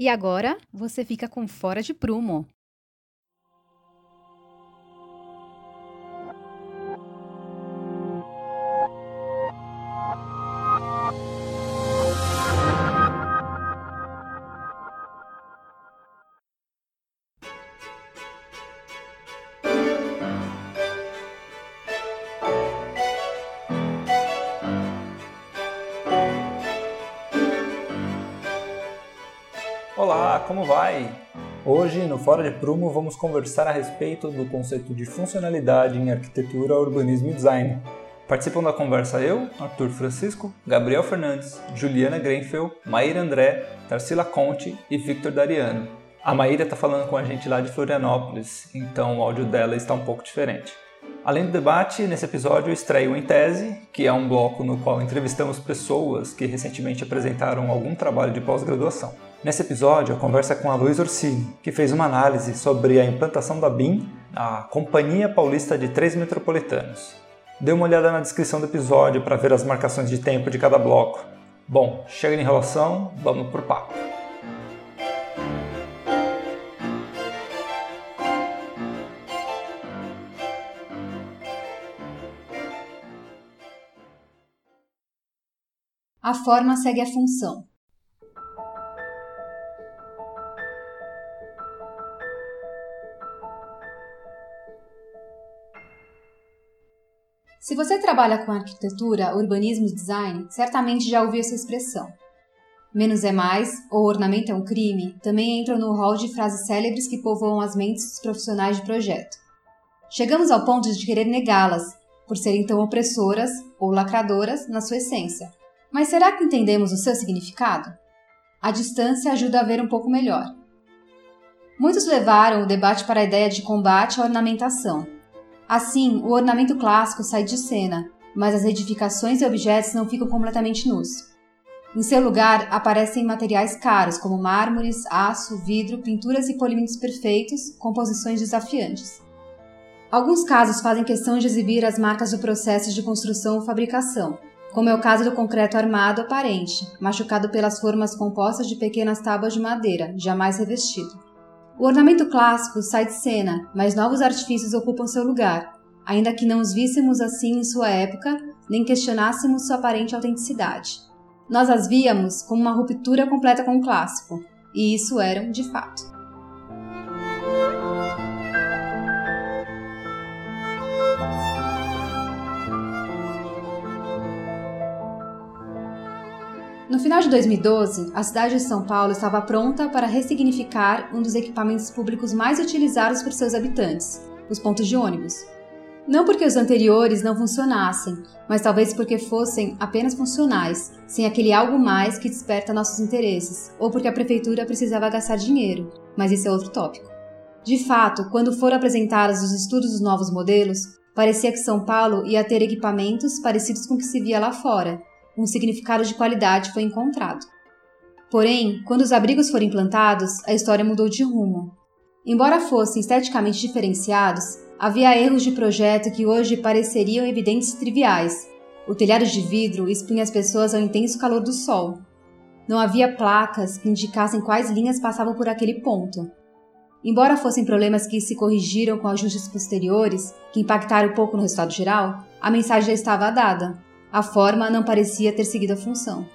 E agora você fica com Fora de Prumo. Fora de Prumo, vamos conversar a respeito do conceito de funcionalidade em arquitetura, urbanismo e design. Participam da conversa eu, Arthur Francisco, Gabriel Fernandes, Juliana Grenfell, Maíra André, Tarsila Conte e Victor Dariano. A Maíra está falando com a gente lá de Florianópolis, então o áudio dela está um pouco diferente. Além do debate, nesse episódio eu estreio Em Tese, que é um bloco no qual entrevistamos pessoas que recentemente apresentaram algum trabalho de pós-graduação. Nesse episódio, a conversa é com a Luiz Orsini, que fez uma análise sobre a implantação da BIM, a Companhia Paulista de Três Metropolitanos. Dê uma olhada na descrição do episódio para ver as marcações de tempo de cada bloco. Bom, chega de enrolação, vamos pro papo. A forma segue a função. Se você trabalha com arquitetura, urbanismo e design, certamente já ouviu essa expressão. Menos é mais, ou ornamento é um crime, também entram no hall de frases célebres que povoam as mentes dos profissionais de projeto. Chegamos ao ponto de querer negá-las, por serem tão opressoras ou lacradoras na sua essência. Mas será que entendemos o seu significado? A distância ajuda a ver um pouco melhor. Muitos levaram o debate para a ideia de combate à ornamentação, Assim, o ornamento clássico sai de cena, mas as edificações e objetos não ficam completamente nus. Em seu lugar, aparecem materiais caros como mármores, aço, vidro, pinturas e polímeros perfeitos, composições desafiantes. Alguns casos fazem questão de exibir as marcas do processo de construção ou fabricação, como é o caso do concreto armado aparente, machucado pelas formas compostas de pequenas tábuas de madeira, jamais revestido. O ornamento clássico sai de cena, mas novos artifícios ocupam seu lugar, ainda que não os víssemos assim em sua época, nem questionássemos sua aparente autenticidade. Nós as víamos como uma ruptura completa com o clássico, e isso eram de fato. No final de 2012, a cidade de São Paulo estava pronta para ressignificar um dos equipamentos públicos mais utilizados por seus habitantes, os pontos de ônibus. Não porque os anteriores não funcionassem, mas talvez porque fossem apenas funcionais, sem aquele algo mais que desperta nossos interesses, ou porque a prefeitura precisava gastar dinheiro, mas isso é outro tópico. De fato, quando foram apresentados os estudos dos novos modelos, parecia que São Paulo ia ter equipamentos parecidos com o que se via lá fora, um significado de qualidade foi encontrado. Porém, quando os abrigos foram implantados, a história mudou de rumo. Embora fossem esteticamente diferenciados, havia erros de projeto que hoje pareceriam evidentes e triviais. O telhado de vidro expunha as pessoas ao intenso calor do sol. Não havia placas que indicassem quais linhas passavam por aquele ponto. Embora fossem problemas que se corrigiram com ajustes posteriores, que impactaram pouco no resultado geral, a mensagem já estava dada. A forma não parecia ter seguido a função.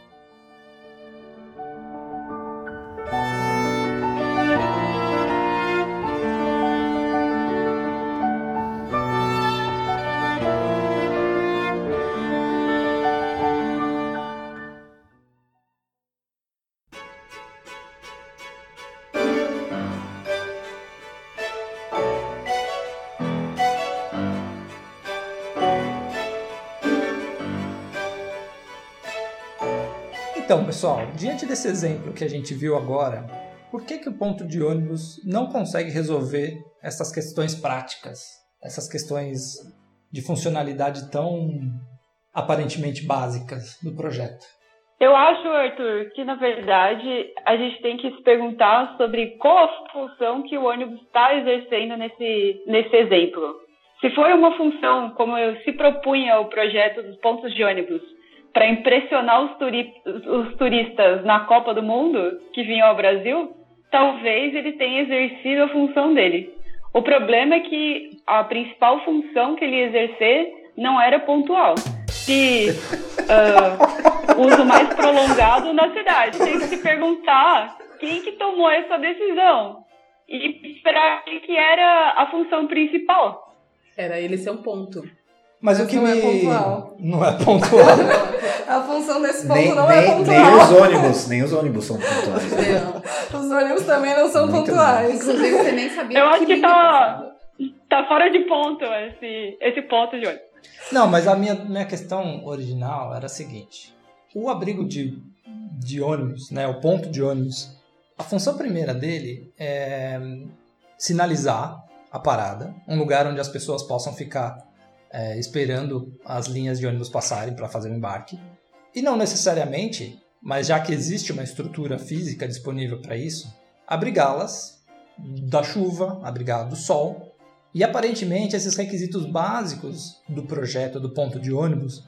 Então, pessoal, diante desse exemplo que a gente viu agora, por que, que o ponto de ônibus não consegue resolver essas questões práticas, essas questões de funcionalidade tão aparentemente básicas do projeto? Eu acho, Arthur, que na verdade a gente tem que se perguntar sobre qual a função que o ônibus está exercendo nesse, nesse exemplo. Se foi uma função, como eu se propunha o projeto dos pontos de ônibus, para impressionar os, turi os turistas na Copa do Mundo que vinham ao Brasil, talvez ele tenha exercido a função dele. O problema é que a principal função que ele ia exercer não era pontual. Se uh, uso mais prolongado na cidade, tem que se perguntar quem que tomou essa decisão e para que era a função principal. Era ele ser um ponto. Mas o que não me... é pontual. Não é pontual. a função desse ponto nem, não nem, é pontual. Nem os ônibus, nem os ônibus são pontuais. Não. Os ônibus também não são Muito pontuais. Inclusive, você nem sabia Eu acho que tá, tá fora de ponto esse, esse ponto de ônibus. Não, mas a minha, minha questão original era a seguinte: o abrigo de, de ônibus, né, o ponto de ônibus, a função primeira dele é sinalizar a parada, um lugar onde as pessoas possam ficar é, esperando as linhas de ônibus passarem para fazer o embarque. E não necessariamente, mas já que existe uma estrutura física disponível para isso, abrigá-las da chuva, abrigá-las do sol. E aparentemente esses requisitos básicos do projeto do ponto de ônibus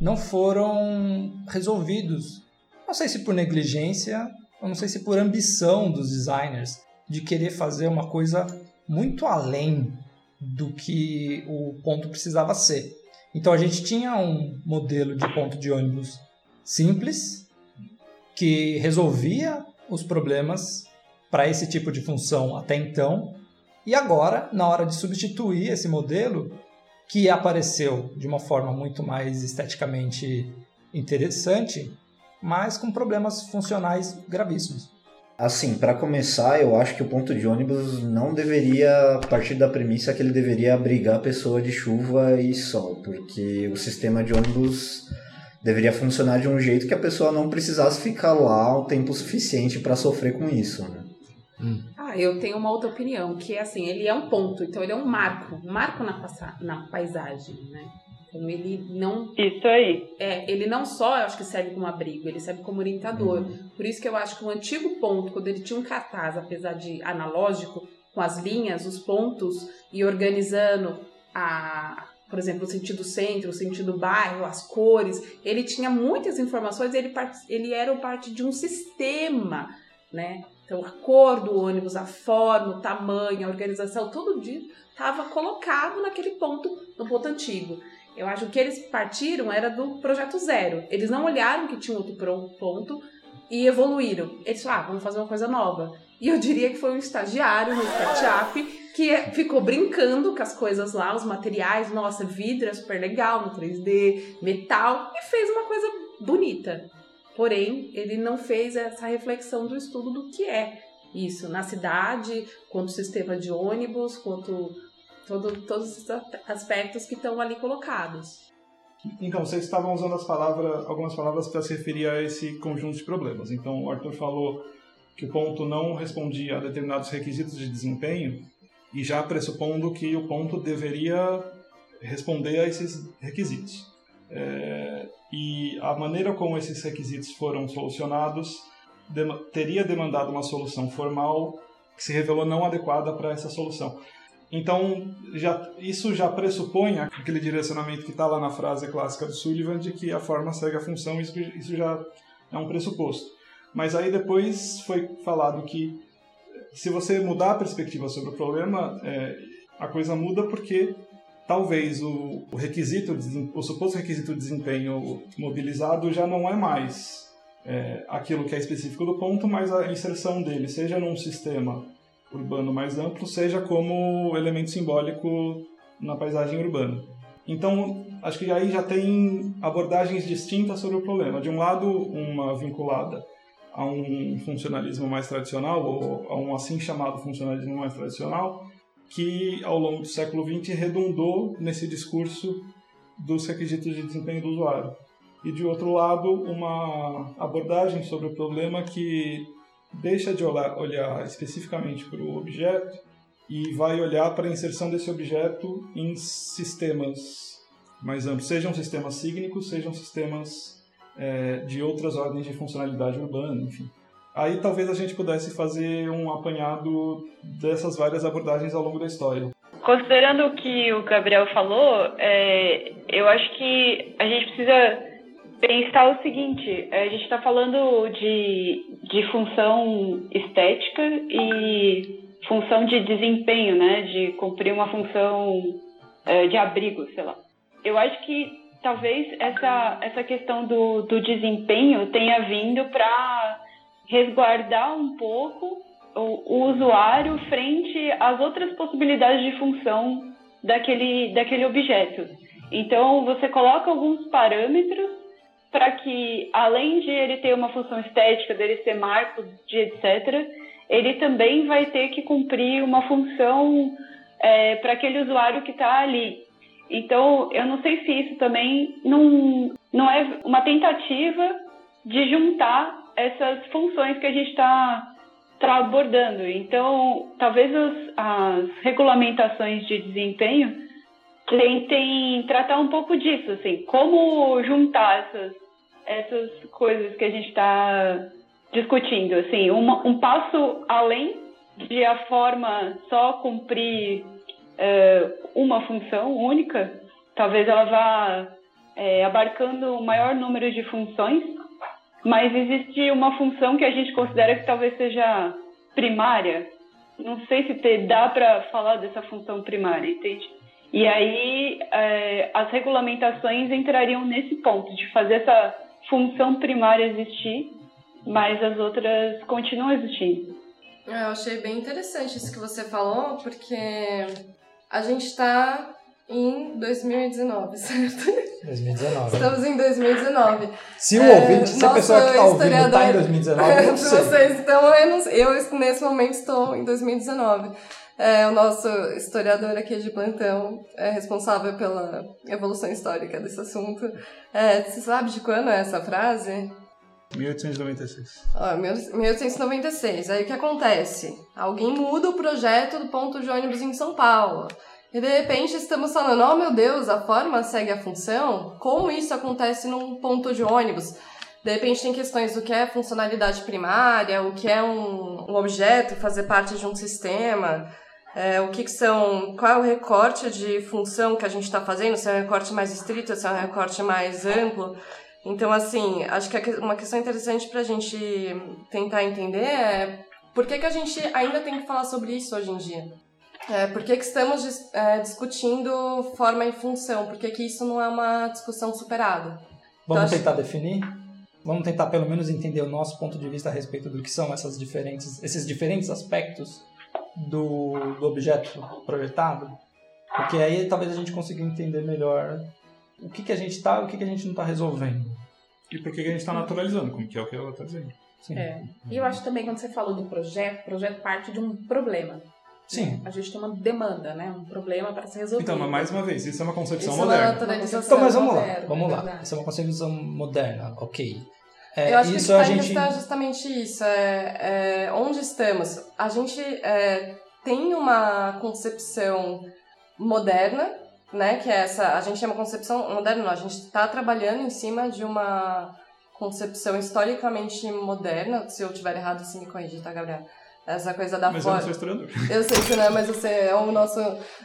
não foram resolvidos. Não sei se por negligência, ou não sei se por ambição dos designers de querer fazer uma coisa muito além do que o ponto precisava ser. Então a gente tinha um modelo de ponto de ônibus simples que resolvia os problemas para esse tipo de função até então. E agora, na hora de substituir esse modelo, que apareceu de uma forma muito mais esteticamente interessante, mas com problemas funcionais gravíssimos. Assim, para começar, eu acho que o ponto de ônibus não deveria partir da premissa que ele deveria abrigar a pessoa de chuva e sol, porque o sistema de ônibus deveria funcionar de um jeito que a pessoa não precisasse ficar lá o tempo suficiente para sofrer com isso. Né? Ah, eu tenho uma outra opinião, que é assim, ele é um ponto, então ele é um marco, um marco na, passa- na paisagem, né? Então ele não Isso aí. É, ele não só, acho que serve como abrigo, ele serve como orientador. Por isso que eu acho que o antigo ponto, quando ele tinha um cartaz, apesar de analógico, com as linhas, os pontos, e organizando a, por exemplo, o sentido centro, o sentido bairro, as cores, ele tinha muitas informações, ele, ele era parte de um sistema, né? Então, a cor do ônibus, a forma, o tamanho, a organização, tudo estava colocado naquele ponto, no ponto antigo. Eu acho que eles partiram era do projeto zero. Eles não olharam que tinha outro ponto e evoluíram. Eles falaram, ah, vamos fazer uma coisa nova. E eu diria que foi um estagiário no SketchUp que ficou brincando com as coisas lá, os materiais. Nossa, vidro é super legal no 3D, metal, e fez uma coisa bonita. Porém, ele não fez essa reflexão do estudo do que é isso na cidade, quanto sistema de ônibus, quanto todo, todos esses aspectos que estão ali colocados. Então, vocês estavam usando as palavras, algumas palavras para se referir a esse conjunto de problemas. Então, o Arthur falou que o ponto não respondia a determinados requisitos de desempenho e já pressupondo que o ponto deveria responder a esses requisitos. É, e a maneira como esses requisitos foram solucionados teria demandado uma solução formal que se revelou não adequada para essa solução. Então, já, isso já pressupõe aquele direcionamento que está lá na frase clássica do Sullivan de que a forma segue a função, isso, isso já é um pressuposto. Mas aí depois foi falado que se você mudar a perspectiva sobre o problema, é, a coisa muda porque talvez o, o requisito, o suposto requisito de desempenho mobilizado já não é mais é, aquilo que é específico do ponto, mas a inserção dele, seja num sistema urbano mais amplo, seja como elemento simbólico na paisagem urbana. Então, acho que aí já tem abordagens distintas sobre o problema. De um lado, uma vinculada a um funcionalismo mais tradicional, ou a um assim chamado funcionalismo mais tradicional, que ao longo do século XX redundou nesse discurso dos requisitos de desempenho do usuário. E de outro lado, uma abordagem sobre o problema que deixa de olhar, olhar especificamente para o objeto e vai olhar para a inserção desse objeto em sistemas mais amplos, sejam sistemas sígnicos, sejam sistemas é, de outras ordens de funcionalidade urbana, enfim. Aí talvez a gente pudesse fazer um apanhado dessas várias abordagens ao longo da história. Considerando o que o Gabriel falou, é, eu acho que a gente precisa pensar o seguinte: a gente está falando de, de função estética e função de desempenho, né? De cumprir uma função é, de abrigo, sei lá. Eu acho que talvez essa, essa questão do, do desempenho tenha vindo para resguardar um pouco o, o, usuário frente às outras possibilidades de função daquele, daquele objeto. Então, você coloca alguns parâmetros para que, além de ele ter uma função estética, dele ser marco de etc., ele também vai ter que cumprir uma função é, para aquele usuário que está ali. Então, eu não sei se isso também não, não é uma tentativa de juntar essas funções que a gente está tá abordando. Então, talvez as, as regulamentações de desempenho tentem tratar um pouco disso, assim, como juntar essas, essas coisas que a gente está discutindo, assim, uma, um passo além de a forma só cumprir uh, uma função única, talvez ela vá é, abarcando o um maior número de funções, mas existe uma função que a gente considera que talvez seja primária. Não sei se te, dá para falar dessa função primária, entende? E aí é, as regulamentações entrariam nesse ponto de fazer essa função primária existir, mas as outras continuam existindo. É, eu achei bem interessante isso que você falou, porque a gente está em 2019, certo? 2019. Estamos em 2019. Se o é, ouvinte, se a pessoa que está ouvindo está em 2019, eu não sei. Vocês estão, eu, eu nesse momento estou em 2019. É, o nosso historiador aqui de plantão é responsável pela evolução histórica desse assunto. É, você sabe de quando é essa frase? 1896. Ó, 1896. Aí o que acontece? Alguém muda o projeto do ponto de ônibus em São Paulo. E de repente estamos falando, oh meu Deus, a forma segue a função? Como isso acontece num ponto de ônibus? De repente tem questões do que é funcionalidade primária, o que é um, um objeto fazer parte de um sistema, é, o que, que, são, qual é o recorte de função que a gente está fazendo, se é um recorte mais estrito, se é um recorte mais amplo. Então, assim, acho que uma questão interessante para a gente tentar entender é por que, que a gente ainda tem que falar sobre isso hoje em dia. É, por que, que estamos é, discutindo forma e função? Por que, que isso não é uma discussão superada? Vamos então, tentar acho... definir? Vamos tentar pelo menos entender o nosso ponto de vista a respeito do que são essas diferentes, esses diferentes aspectos do, do objeto projetado? Porque aí talvez a gente consiga entender melhor o que, que a gente está e o que, que a gente não está resolvendo. E por que, que a gente está naturalizando, como que é o que ela está dizendo. Sim. É. E eu acho também, quando você falou do projeto, o projeto parte de um problema. Sim. A gente tem uma demanda, né? Um problema para ser resolvido. Então, mas mais uma vez, isso é uma concepção isso moderna. É uma então, mas vamos moderna, lá, vamos lá. Isso é uma concepção moderna, ok. É, eu acho que isso a gente está justamente isso. É, é, onde estamos? A gente é, tem uma concepção moderna, né? Que é essa. A gente chama concepção moderna, não. A gente está trabalhando em cima de uma concepção historicamente moderna. Se eu tiver errado, sim, me corrija, tá, Gabriel? Essa coisa da mas forma. Mas eu não sou historiador. Eu sei que não é, mas você é o nosso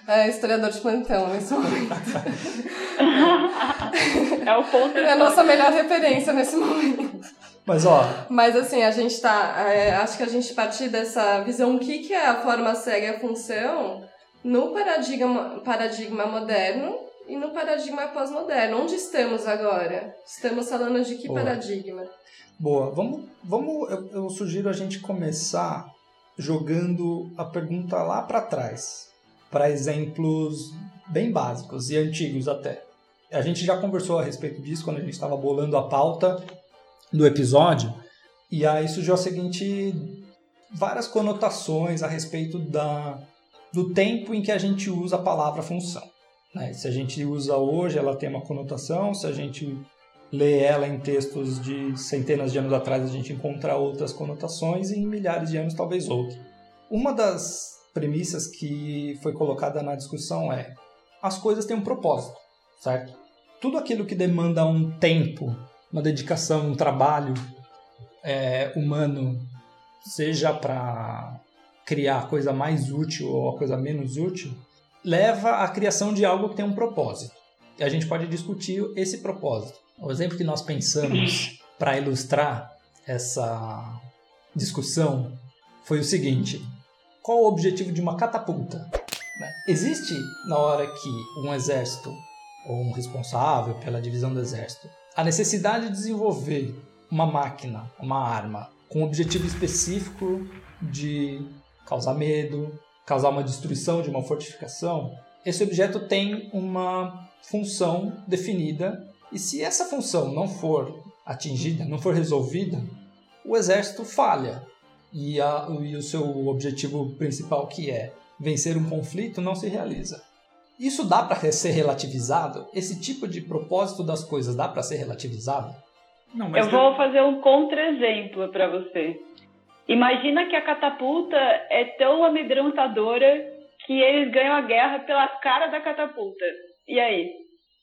é, historiador de plantão nesse momento. é o ponto. É a nossa melhor referência nesse momento. Mas ó. Mas assim, a gente tá. É, acho que a gente partir dessa visão, o que, que é a forma segue a função no paradigma, paradigma moderno e no paradigma pós-moderno. Onde estamos agora? Estamos falando de que Boa. paradigma? Boa. Vamos. vamos eu, eu sugiro a gente começar jogando a pergunta lá para trás, para exemplos bem básicos e antigos até. A gente já conversou a respeito disso quando a gente estava bolando a pauta do episódio, e aí surgiu a seguinte várias conotações a respeito da, do tempo em que a gente usa a palavra função. Né? Se a gente usa hoje, ela tem uma conotação, se a gente lê ela em textos de centenas de anos atrás, a gente encontra outras conotações e em milhares de anos talvez outra. Uma das premissas que foi colocada na discussão é: as coisas têm um propósito, certo? Tudo aquilo que demanda um tempo, uma dedicação, um trabalho é, humano, seja para criar a coisa mais útil ou a coisa menos útil, leva à criação de algo que tem um propósito. E a gente pode discutir esse propósito. O exemplo que nós pensamos para ilustrar essa discussão foi o seguinte: qual o objetivo de uma catapulta? Né? Existe, na hora que um exército ou um responsável pela divisão do exército, a necessidade de desenvolver uma máquina, uma arma, com o objetivo específico de causar medo, causar uma destruição de uma fortificação, esse objeto tem uma função definida e se essa função não for atingida, não for resolvida, o exército falha e, a, e o seu objetivo principal, que é vencer um conflito, não se realiza. Isso dá para ser relativizado? Esse tipo de propósito das coisas dá para ser relativizado? Não, Eu vou fazer um contra-exemplo para você. Imagina que a catapulta é tão amedrontadora que eles ganham a guerra pela cara da catapulta. E aí?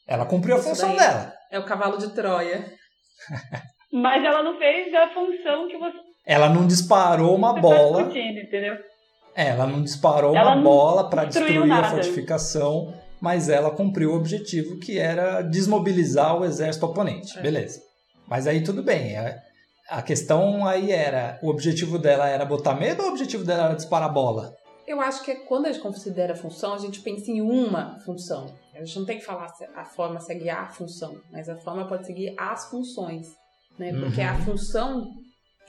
Ela cumpriu a função dela. É o cavalo de Troia. Mas ela não fez a função que você. Ela não disparou uma tá bola. entendeu? É, ela não disparou ela uma bola para destruir nada. a fortificação, mas ela cumpriu o objetivo que era desmobilizar o exército oponente. É. Beleza. Mas aí tudo bem. É, a questão aí era: o objetivo dela era botar medo ou o objetivo dela era disparar a bola? Eu acho que quando a gente considera função, a gente pensa em uma função. A gente não tem que falar a forma segue a função, mas a forma pode seguir as funções. Né? Porque uhum. a função.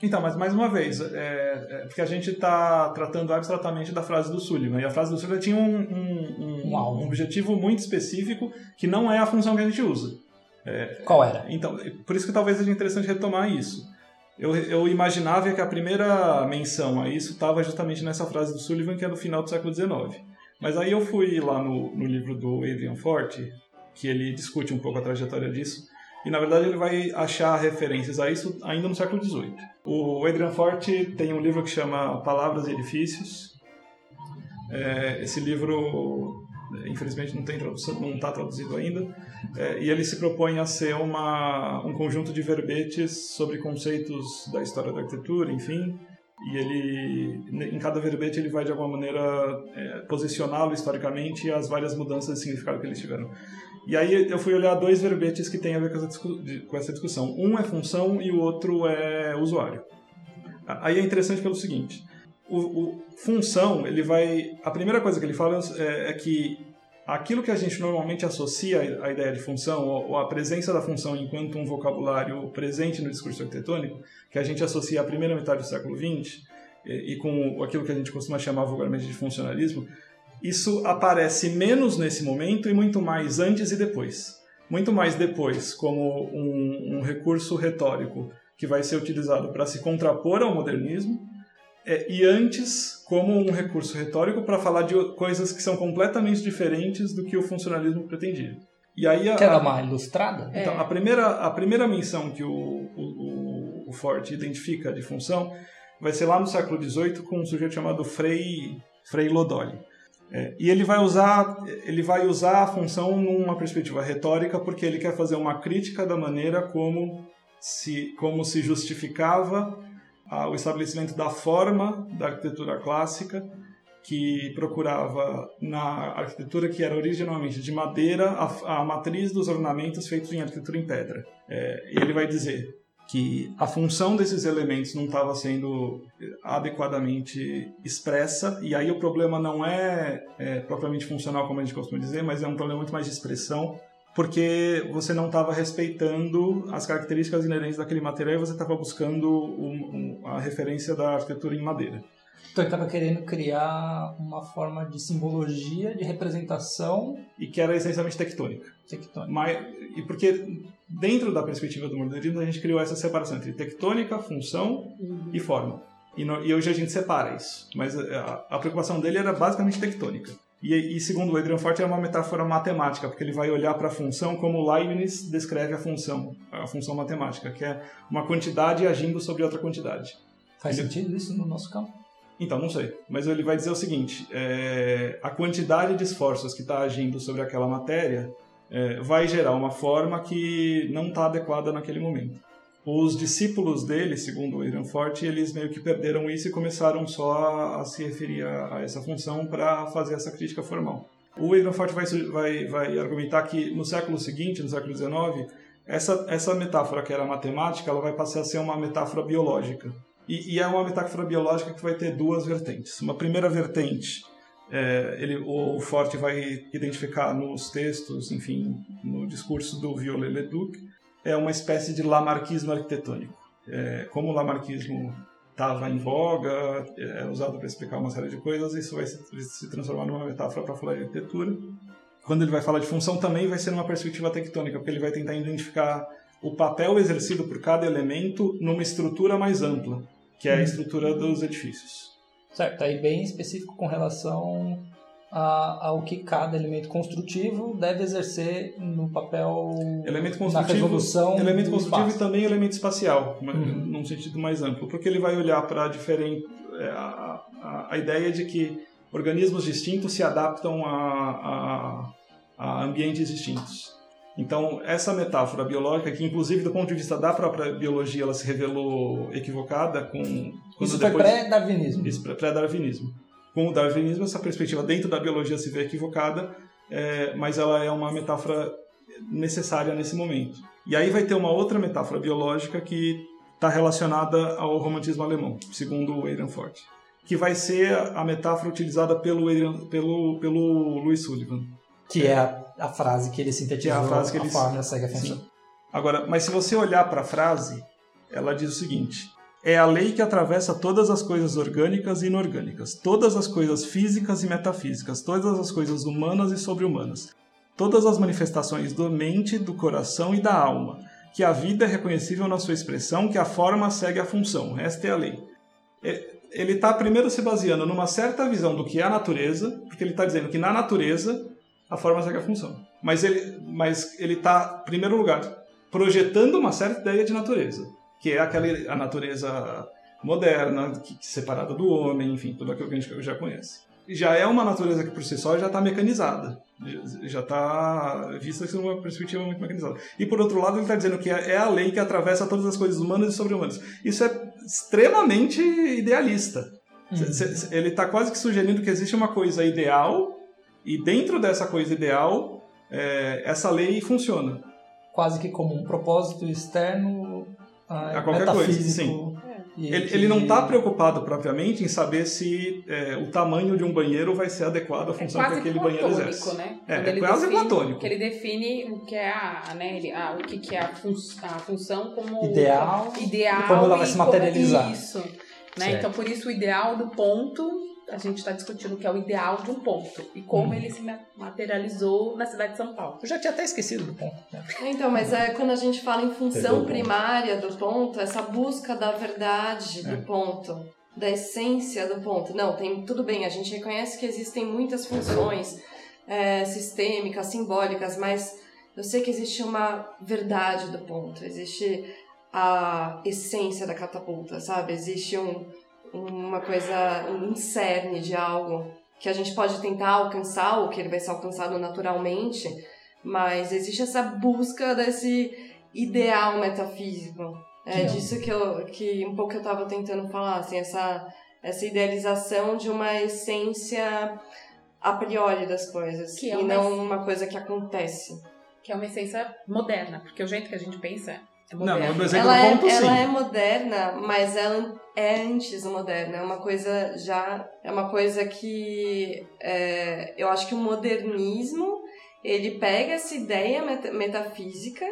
Então, mas mais uma vez, é, é porque a gente está tratando abstratamente da frase do Sullivan. E a frase do Sullivan tinha um, um, um, um objetivo muito específico que não é a função que a gente usa. É, Qual era? Então, por isso que talvez seja interessante retomar isso. Eu, eu imaginava que a primeira menção a isso estava justamente nessa frase do Sullivan, que é do final do século XIX. Mas aí eu fui lá no, no livro do Adrian Forte, que ele discute um pouco a trajetória disso, e na verdade ele vai achar referências a isso ainda no século XVIII. O Adrian Forte tem um livro que chama Palavras e Edifícios. É, esse livro infelizmente não está traduzido ainda, é, e ele se propõe a ser uma, um conjunto de verbetes sobre conceitos da história da arquitetura, enfim, e ele, em cada verbete, ele vai de alguma maneira é, posicioná-lo historicamente e as várias mudanças de significado que eles tiveram. E aí eu fui olhar dois verbetes que têm a ver com essa, com essa discussão. Um é função e o outro é usuário. Aí é interessante pelo seguinte: o, o, função, ele vai. A primeira coisa que ele fala é, é, que aquilo que a gente normalmente associa à ideia de função, ou, a presença da função enquanto um vocabulário presente no discurso arquitetônico, que a gente associa à primeira metade do século XX, e, e com aquilo que a gente costuma chamar vulgarmente de funcionalismo, isso aparece menos nesse momento e muito mais antes e depois. Muito mais depois, como um, um recurso retórico que vai ser utilizado para se contrapor ao modernismo, é, e antes como um recurso retórico para falar de coisas que são completamente diferentes do que o funcionalismo pretendia. E aí a, Quer dar uma ilustrada? Então, é. a, primeira, a primeira menção que o, o, o Forte identifica de função vai ser lá no século XVIII com um sujeito chamado Frei, Frei Lodoli. É, e ele vai usar ele vai usar a função numa perspectiva retórica porque ele quer fazer uma crítica da maneira como se como se justificava o estabelecimento da forma da arquitetura clássica, que procurava na arquitetura que era originalmente de madeira a, a matriz dos ornamentos feitos em arquitetura em pedra. É, ele vai dizer que a função desses elementos não estava sendo adequadamente expressa, e aí o problema não é, é propriamente funcional, como a gente costuma dizer, mas é um problema muito mais de expressão porque você não estava respeitando as características inerentes daquele material e você estava buscando um, um, a referência da arquitetura em madeira. Então ele estava querendo criar uma forma de simbologia, de representação. E que era essencialmente tectônica. Tectônica. Mas, e porque dentro da perspectiva do modernismo a gente criou essa separação entre tectônica, função uhum. e forma. E, no, e, hoje a gente separa isso. Mas a, a preocupação dele era basicamente tectônica. E, e, segundo o Adrian Forte, é uma metáfora matemática, porque ele vai olhar para a função como Leibniz descreve a função, a função matemática, que é uma quantidade agindo sobre outra quantidade. Faz ele... sentido isso no nosso campo? Então, não sei. Mas ele vai dizer o seguinte: é, a quantidade de esforços que está agindo sobre aquela matéria é, vai gerar uma forma que não está adequada naquele momento. Os discípulos dele, segundo o Forte, eles meio que perderam isso e começaram só a, se referir a, a essa função para fazer essa crítica formal. O Adrian Forte vai, vai, vai argumentar que no século seguinte, no século XIX, essa, essa metáfora que era matemática, ela vai passar a ser uma metáfora biológica. E, e é uma metáfora biológica que vai ter duas vertentes. Uma primeira vertente, é, ele, o, o Forte vai identificar nos textos, enfim, no discurso do Viollet-le-Duc, é uma espécie de lamarquismo arquitetônico. É, como o lamarquismo estava em voga, é usado para explicar uma série de coisas, isso vai se, se transformar numa metáfora para falar de arquitetura. Quando ele vai falar de função, também vai ser numa perspectiva tectônica, porque ele vai tentar identificar o papel exercido por cada elemento numa estrutura mais ampla, que é a estrutura dos edifícios. Certo, aí bem específico com relação a, ao que cada elemento construtivo deve exercer no papel Elemento na construtivo, resolução elemento do construtivo espaço. e também elemento espacial, Uhum. num sentido mais amplo, porque ele vai olhar para diferente é, a, a, a ideia de que organismos distintos se adaptam a, a, ambientes distintos. Então, essa metáfora biológica, que inclusive do ponto de vista da própria biologia ela se revelou equivocada com Isso foi depois- pré-darwinismo. isso, pré- pré-darwinismo. Com o darwinismo, essa perspectiva dentro da biologia se vê equivocada, é, mas ela é uma metáfora necessária nesse momento. E aí vai ter uma outra metáfora biológica que está relacionada ao romantismo alemão, segundo o Adrian que vai ser a metáfora utilizada pelo, Adrian- pelo, pelo Louis Sullivan. Que é a, a frase que ele sintetizou, Que é a frase que ele- fórmula segue a função. Agora, mas se você olhar para a frase, ela diz o seguinte: é a lei que atravessa todas as coisas orgânicas e inorgânicas, todas as coisas físicas e metafísicas, todas as coisas humanas e sobre-humanas, todas as manifestações da mente, do coração e da alma, que a vida é reconhecível na sua expressão, que a forma segue a função. Esta é a lei. É- Ele está primeiro se baseando numa certa visão do que é a natureza, porque ele está dizendo que na natureza a forma segue a função. Mas ele mas ele está, em primeiro lugar, projetando uma certa ideia de natureza, que é aquela a natureza moderna, que, separada do homem, enfim, tudo aquilo que a gente já conhece. Já é uma natureza que por si só já está mecanizada, já- está vista como uma perspectiva muito mecanizada. E por outro lado, ele está dizendo que é é a lei que atravessa todas as coisas humanas e sobre-humanas. Isso é extremamente idealista. C- Ele está quase que sugerindo que existe uma coisa ideal e dentro dessa coisa ideal, é, essa lei funciona. Quase que como um propósito externo ah, A qualquer coisa, e Ele, que- ele não está preocupado propriamente em saber se é, o tamanho de um banheiro vai ser adequado à É função que quase aquele banheiro exerce. né? É, Quando é ele quase define- platônico. Que ele define o que é a, né, ele- a- o que, que é a, fun a função como Ideal ideal e como ela vai e se como- materializar. Isso. Né? Então, por isso, o ideal do ponto, a gente está discutindo o que é o ideal de um ponto e como Hum. ele se ma- materializou na cidade de São Paulo. Eu já tinha até esquecido do ponto. né? Então, mas é quando a gente fala em função primária do ponto, essa busca da verdade É. do ponto, da essência do ponto. Não, tem tudo bem, a gente reconhece que existem muitas funções é, sistêmicas, simbólicas, mas eu sei que existe uma verdade do ponto, existe a essência da catapulta, sabe? Existe um, uma coisa, um cerne de algo que a gente pode tentar alcançar, ou que ele vai ser alcançado naturalmente, mas existe essa busca desse ideal metafísico. É Que- disso que, eu, que um pouco eu estava tentando falar, assim, essa, essa idealização de uma essência a priori das coisas, Que é e uma não uma coisa que acontece. Que é uma essência moderna, porque o jeito que a gente pensa é Não, no exemplo Ela é, ponto, sim. ela é moderna, mas ela é antes do moderno. É uma coisa já. É uma coisa que. é, eu acho que o modernismo ele pega essa ideia meta- metafísica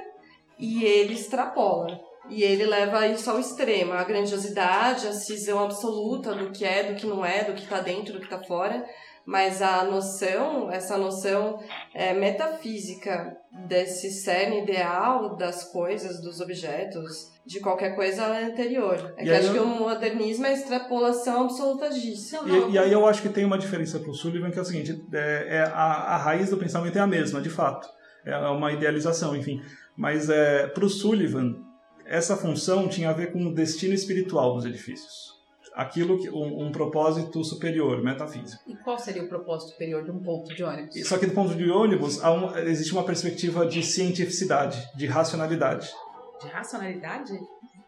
e ele extrapola. E ele leva isso ao extremo, a grandiosidade, a cisão absoluta do que é, do que não é, do que está dentro, do que está fora. Mas a noção, essa noção é, metafísica desse cerne ideal das coisas, dos objetos, de qualquer coisa ela é anterior. É E que acho eu- que o modernismo é a extrapolação absoluta disso. Não, não. E, e aí eu acho que tem uma diferença para o Sullivan, que é o seguinte, é, é a, a raiz do pensamento é a mesma, de fato. É uma idealização, enfim. Mas é, para o Sullivan, essa função tinha a ver com o destino espiritual dos edifícios. Aquilo que um, um propósito superior, metafísico. E qual seria o propósito superior de um ponto de ônibus? Só que do ponto de ônibus, um- existe uma perspectiva de cientificidade, de racionalidade. De racionalidade?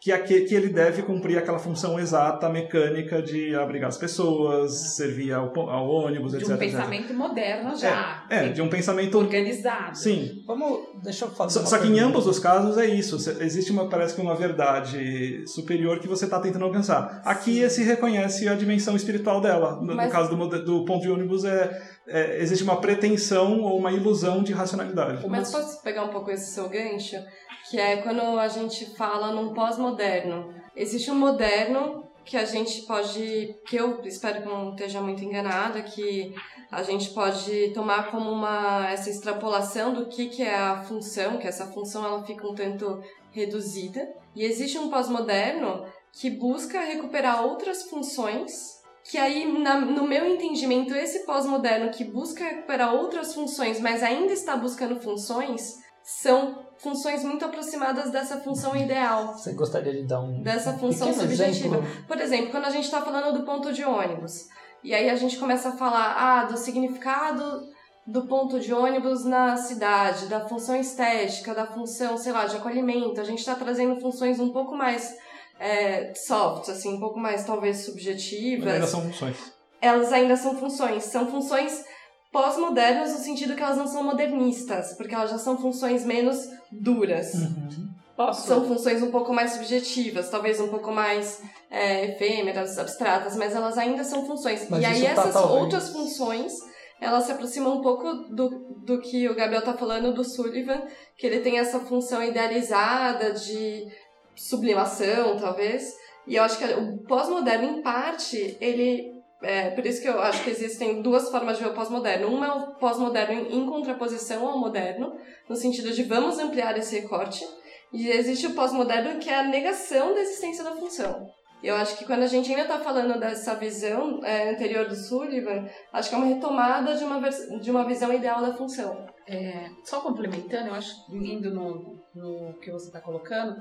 Que, que ele deve cumprir aquela função exata, mecânica de abrigar as pessoas, servir ao, ao ônibus, De etc. um etc. pensamento moderno já. É, de um pensamento. organizado. Sim. Vamos, deixa eu fazer Só, só que em ambos os casos é isso. Existe uma, parece que uma verdade superior que você está tentando alcançar. Aqui se reconhece a dimensão espiritual dela. No, no Mas- caso do, do ponto de ônibus, é, é- existe uma pretensão ou uma ilusão de racionalidade. Mas posso pegar um pouco esse seu gancho? Que é quando a gente fala num pós-moderno. Existe um moderno que a gente pode, que eu espero que não esteja muito enganada, que a gente pode tomar como uma essa extrapolação do que, que é a função, que essa função ela fica um tanto reduzida. E existe um pós-moderno que busca recuperar outras funções que aí, na- no meu entendimento, esse pós-moderno que busca recuperar outras funções, mas ainda está buscando funções, são funções muito aproximadas dessa função ideal, Você gostaria de dar um dessa função subjetiva. exemplo? Por exemplo, quando a gente está falando do ponto de ônibus, e aí a gente começa a falar ah, do significado do ponto de ônibus na cidade, da função estética, da função, sei lá, de acolhimento, a gente está trazendo funções um pouco mais é, soft, assim, um pouco mais talvez subjetivas Mas ainda são funções. elas ainda são funções. São funções pós-modernas no sentido que elas não são modernistas, porque elas já são funções menos duras. Uhum. Posso? São funções um pouco mais subjetivas, talvez um pouco mais é, efêmeras, abstratas, mas elas ainda são funções. Mas e aí tá, essas talvez- outras funções, elas se aproximam um pouco do, do que o Gabriel tá falando do Sullivan, que ele tem essa função idealizada de sublimação, talvez. E eu acho que o pós-moderno, em parte, ele é, por isso que eu acho que existem duas formas de ver o pós-moderno. Uma é o pós-moderno em, em contraposição ao moderno, no sentido de vamos ampliar esse recorte. E existe o pós-moderno que é a negação da existência da função. Eu acho que quando a gente ainda está falando dessa visão é, anterior do Sullivan, acho que é uma retomada de uma, de uma visão ideal da função. É, só complementando, eu acho, indo no, no que você está colocando,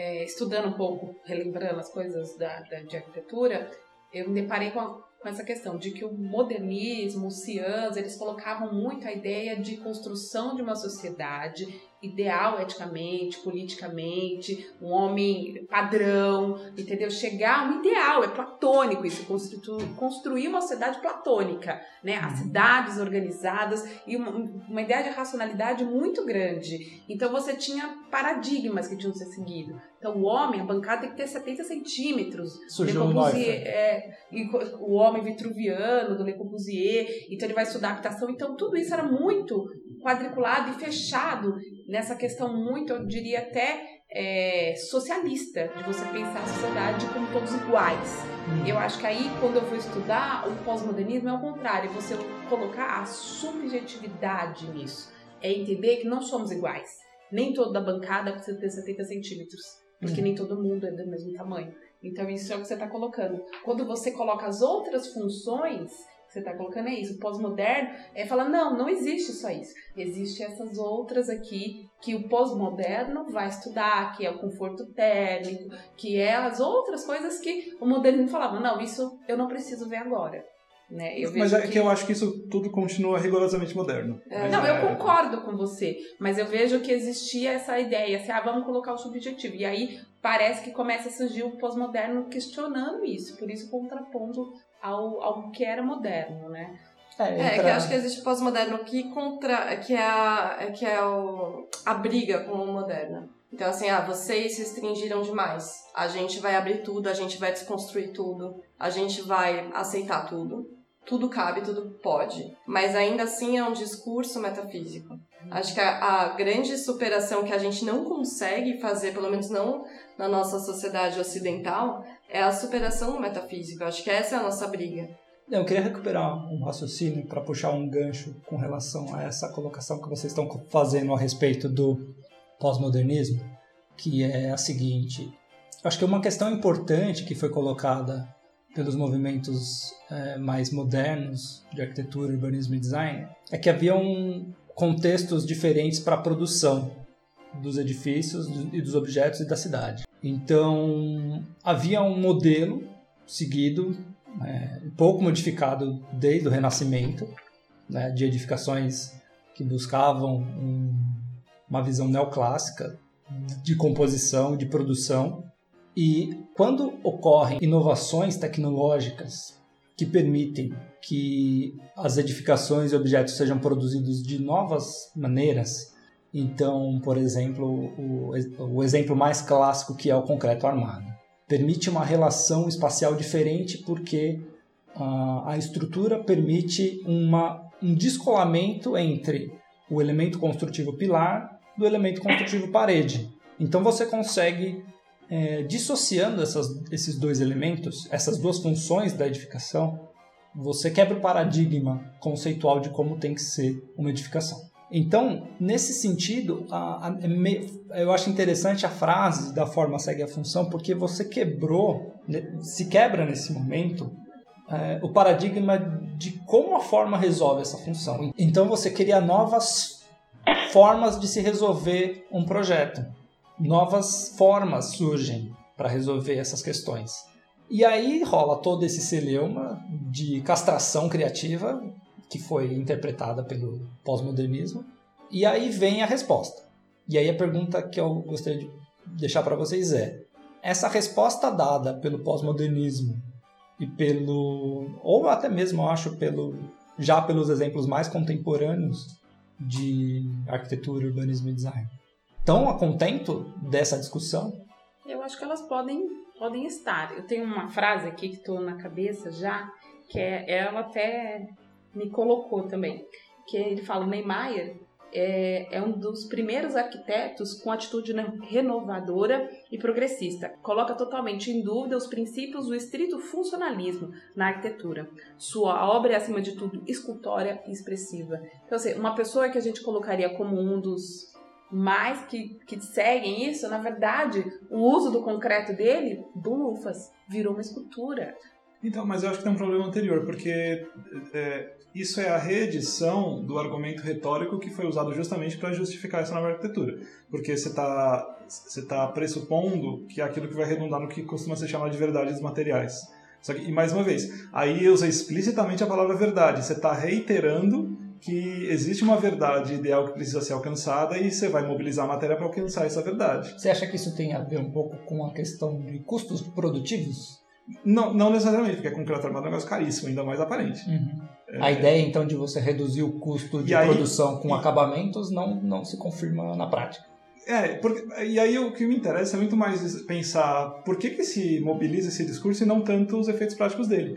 é, estudando um pouco, relembrando as coisas da, da- de arquitetura, eu me deparei com, a- com essa questão de que o modernismo, os ciãs, eles colocavam muito a ideia de construção de uma sociedade ideal eticamente, politicamente, um homem padrão, entendeu? Chegar a um ideal, é platônico isso, constru- construir uma sociedade platônica, né? As cidades organizadas e uma, uma ideia de racionalidade muito grande. Então você tinha paradigmas que tinham que ser seguidos. Então o homem, a bancada tem que ter 70 centímetros. Surgiu Le Corbusier, é, e co- o homem vitruviano do Le Corbusier, então ele vai estudar habitação. Então tudo isso era muito quadriculado e fechado nessa questão muito, eu diria até é, socialista, de você pensar a sociedade como todos iguais. Eu acho que aí, quando eu vou estudar, o pós-modernismo é o contrário, você colocar a subjetividade nisso. É entender que não somos iguais. Nem todo da bancada precisa ter 70 centímetros, porque nem todo mundo é do mesmo tamanho. Então, isso é o que você está colocando. Quando você coloca as outras funções, que você está colocando é isso. O pós-moderno é falar, não, não existe só isso. Existem essas outras aqui que o pós-moderno vai estudar, que é o conforto térmico, que é as outras coisas que o modernismo falava, não, isso eu não preciso ver agora. Né? Eu Mas vejo é que eu acho que isso tudo continua rigorosamente moderno. É. Não, é- eu concordo com você, mas eu vejo que existia essa ideia, assim, ah, vamos colocar o subjetivo. E aí parece que começa a surgir o pós-moderno questionando isso, por isso contrapondo ao, ao que era moderno, né? É, entra- que eu acho que existe pós-moderno que, contra, que é, a, que é o, a briga com o moderno. Então, assim, ah, vocês restringiram demais. A gente vai abrir tudo, a gente vai desconstruir tudo, a gente vai aceitar tudo. Tudo cabe, tudo pode. Mas ainda assim é um discurso metafísico. Acho que a, a grande superação que a gente não consegue fazer, pelo menos não na nossa sociedade ocidental, é a superação do metafísico. Acho que essa é a nossa briga. Eu queria recuperar um raciocínio para puxar um gancho com relação a essa colocação que vocês estão fazendo a respeito do pós-modernismo, que é a seguinte: acho que uma questão importante que foi colocada pelos movimentos eh, mais modernos de arquitetura, urbanismo e design é que haviam contextos diferentes para a produção dos edifícios e dos objetos e da cidade. Então havia um modelo seguido é, pouco modificado desde o Renascimento, né, de edificações que buscavam um- uma visão neoclássica de composição, de produção, E quando ocorrem inovações tecnológicas que permitem que as edificações e objetos sejam produzidos de novas maneiras, então, por exemplo, o, o exemplo mais clássico que é o concreto armado, permite uma relação espacial diferente porque uh, a estrutura permite uma, um descolamento entre o elemento construtivo pilar do elemento construtivo parede. Então você consegue, é, dissociando essas, esses dois elementos, essas duas funções da edificação, você quebra o paradigma conceitual de como tem que ser uma edificação. Então, nesse sentido, a, a, é eu acho interessante a frase da forma segue a função, porque você quebrou, né, se quebra nesse momento, é, o paradigma de como a forma resolve essa função. Então, você cria novas formas de se resolver um projeto. Novas formas surgem para resolver essas questões. E aí rola todo esse celeuma de castração criativa que foi interpretada pelo pós-modernismo. E aí vem a resposta. E aí a pergunta que eu gostaria de deixar para vocês é: essa resposta dada pelo pós-modernismo e pelo ou até mesmo acho pelo já pelos exemplos mais contemporâneos de arquitetura, urbanismo e design. Estão contento dessa discussão? Eu acho que elas podem podem estar. Eu tenho uma frase aqui que estou na cabeça já, que é ela até me colocou também. Que ele fala, Neymar é, é, um dos primeiros arquitetos com atitude renovadora e progressista. Coloca totalmente em dúvida os princípios do estrito funcionalismo na arquitetura. Sua obra é, acima de tudo, escultória e expressiva. Então, assim, uma pessoa que a gente colocaria como um dos mais que, que seguem isso, na verdade, o uso do concreto dele, bufas, virou uma escultura. Então, mas eu acho que tem um problema anterior, porque é, isso é a reedição do argumento retórico que foi usado justamente para justificar essa nova arquitetura. Porque você está você tá pressupondo que é aquilo que vai redundar no que costuma ser chamado de verdades materiais. Só que, e mais uma vez, aí usa explicitamente a palavra verdade. Você está reiterando que existe uma verdade ideal que precisa ser alcançada e você vai mobilizar a matéria para alcançar essa verdade. Você acha que isso tem a ver um pouco com a questão de custos produtivos? Não, não necessariamente, porque concreto armado é um negócio caríssimo, ainda mais aparente. Uhum. É... A ideia, então, de você reduzir o custo de produção com e... acabamentos não, não se confirma na prática. É, porque, e aí o que me interessa é muito mais pensar por que, que se mobiliza esse discurso e não tanto os efeitos práticos dele.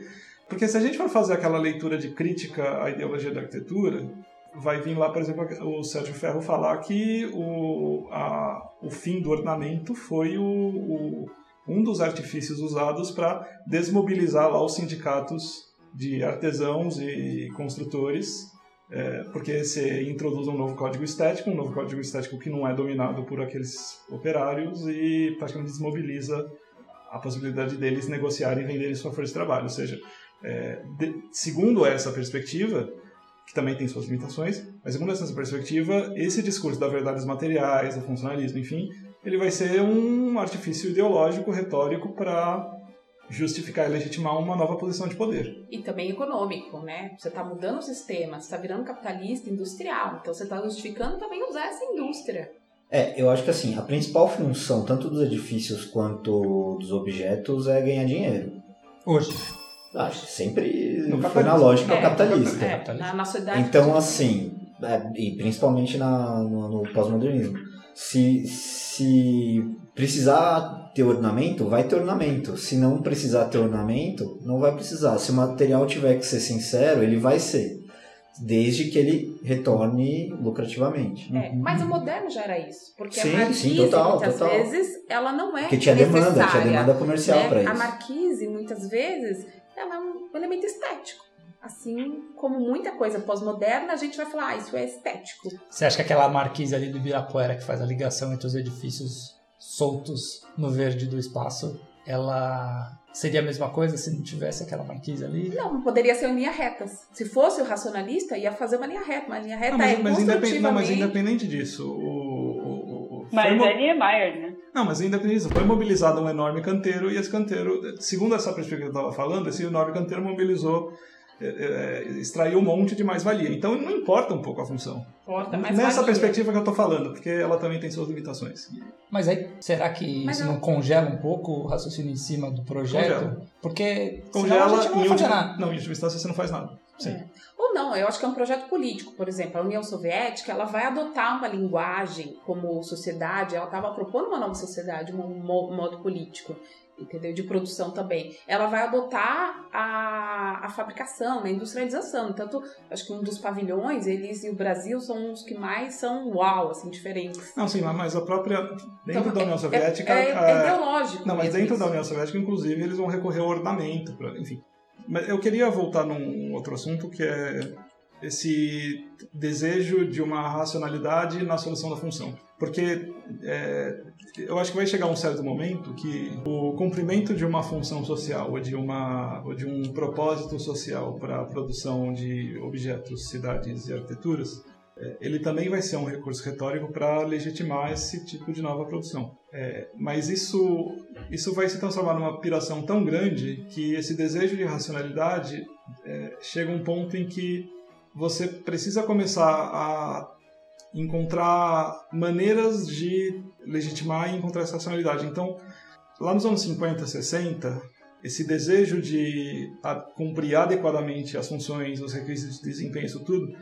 Porque se a gente for fazer aquela leitura de crítica à ideologia da arquitetura, vai vir lá, por exemplo, o Sérgio Ferro falar que o, a, o fim do ornamento foi o, o um dos artifícios usados para desmobilizar lá os sindicatos de artesãos e construtores, é, porque você introduz um novo código estético, um novo código estético que não é dominado por aqueles operários e praticamente desmobiliza a possibilidade deles negociarem e venderem sua força de trabalho. Ou seja, é, de, segundo essa perspectiva, que também tem suas limitações, mas segundo essa perspectiva, esse discurso das verdades materiais, do funcionalismo, enfim, ele vai ser um artifício ideológico, retórico para justificar e legitimar uma nova posição de poder. E também econômico, né? Você está mudando o sistema, você está virando capitalista industrial, então você está justificando também usar essa indústria. É, eu acho que assim, a principal função, tanto dos edifícios quanto dos objetos, é ganhar dinheiro. Hoje. Acho que sempre no foi na lógica é, capitalista. É, na nossa idade. Então, assim, é, e principalmente na, no, no pós-modernismo se, se precisar ter ornamento, vai ter ornamento. Se não precisar ter ornamento, não vai precisar. Se o material tiver que ser sincero, ele vai ser. Desde que ele retorne lucrativamente. É, mas o moderno já era isso. Porque sim, a marquise, sim, total, muitas total. vezes, ela não é Porque tinha necessária, demanda, tinha demanda comercial né? para isso. A marquise, muitas vezes, ela é um elemento estético. Assim como muita coisa pós-moderna, a gente vai falar, ah, isso é estético. Você acha que aquela marquise ali do Ibirapuera que faz a ligação entre os edifícios soltos no verde do espaço, ela seria a mesma coisa se não tivesse aquela marquise ali? Não, poderia ser em linha retas. Se fosse o racionalista, ia fazer uma linha reta. Uma linha reta não, mas, é mas independente, Não, mas independente disso, o... mas é Niemeyer, né? Não, mas independente disso, foi mobilizado um enorme canteiro e esse canteiro, segundo essa perspectiva que eu estava falando, esse enorme canteiro mobilizou é, é, extrair um monte de mais-valia. Então não importa um pouco a função. Importa, mas Nessa valia. perspectiva que eu estou falando, porque ela também tem suas limitações. Mas aí, será que Mas isso não- não congela um pouco o raciocínio em cima do projeto? Congela. Porque senão Congela a gente não vai em fazer última, nada. não, em última instância você não faz nada. Sim. É. Ou não, eu acho que é um projeto político, por exemplo, a União Soviética, ela vai adotar uma linguagem como sociedade, ela estava propondo uma nova sociedade, um mo- modo político, entendeu? De produção também. Ela vai adotar a, a fabricação, a industrialização. Tanto, acho que um dos pavilhões, eles e o Brasil são os que mais são uau, assim, diferentes. Não, sim, mas- a própria. Dentro Então, da União Soviética. É, é, a- é ideológico. Não, mas dentro isso. da União Soviética, inclusive, eles vão recorrer ao ornamento, pra, enfim. Mas eu queria voltar num outro assunto que é esse desejo de uma racionalidade na solução da função. Porque é, eu acho que vai chegar um certo momento que o cumprimento de uma função social ou de, uma, ou de um propósito social para a produção de objetos, cidades e arquiteturas ele também vai ser um recurso retórico para legitimar esse tipo de nova produção. É, mas isso, isso vai se transformar numa piração tão grande que esse desejo de racionalidade é, chega a um ponto em que você precisa começar a encontrar maneiras de legitimar e encontrar essa racionalidade. Então, lá nos anos 50, 60, esse desejo de cumprir adequadamente as funções, os requisitos de desempenho, isso tudo,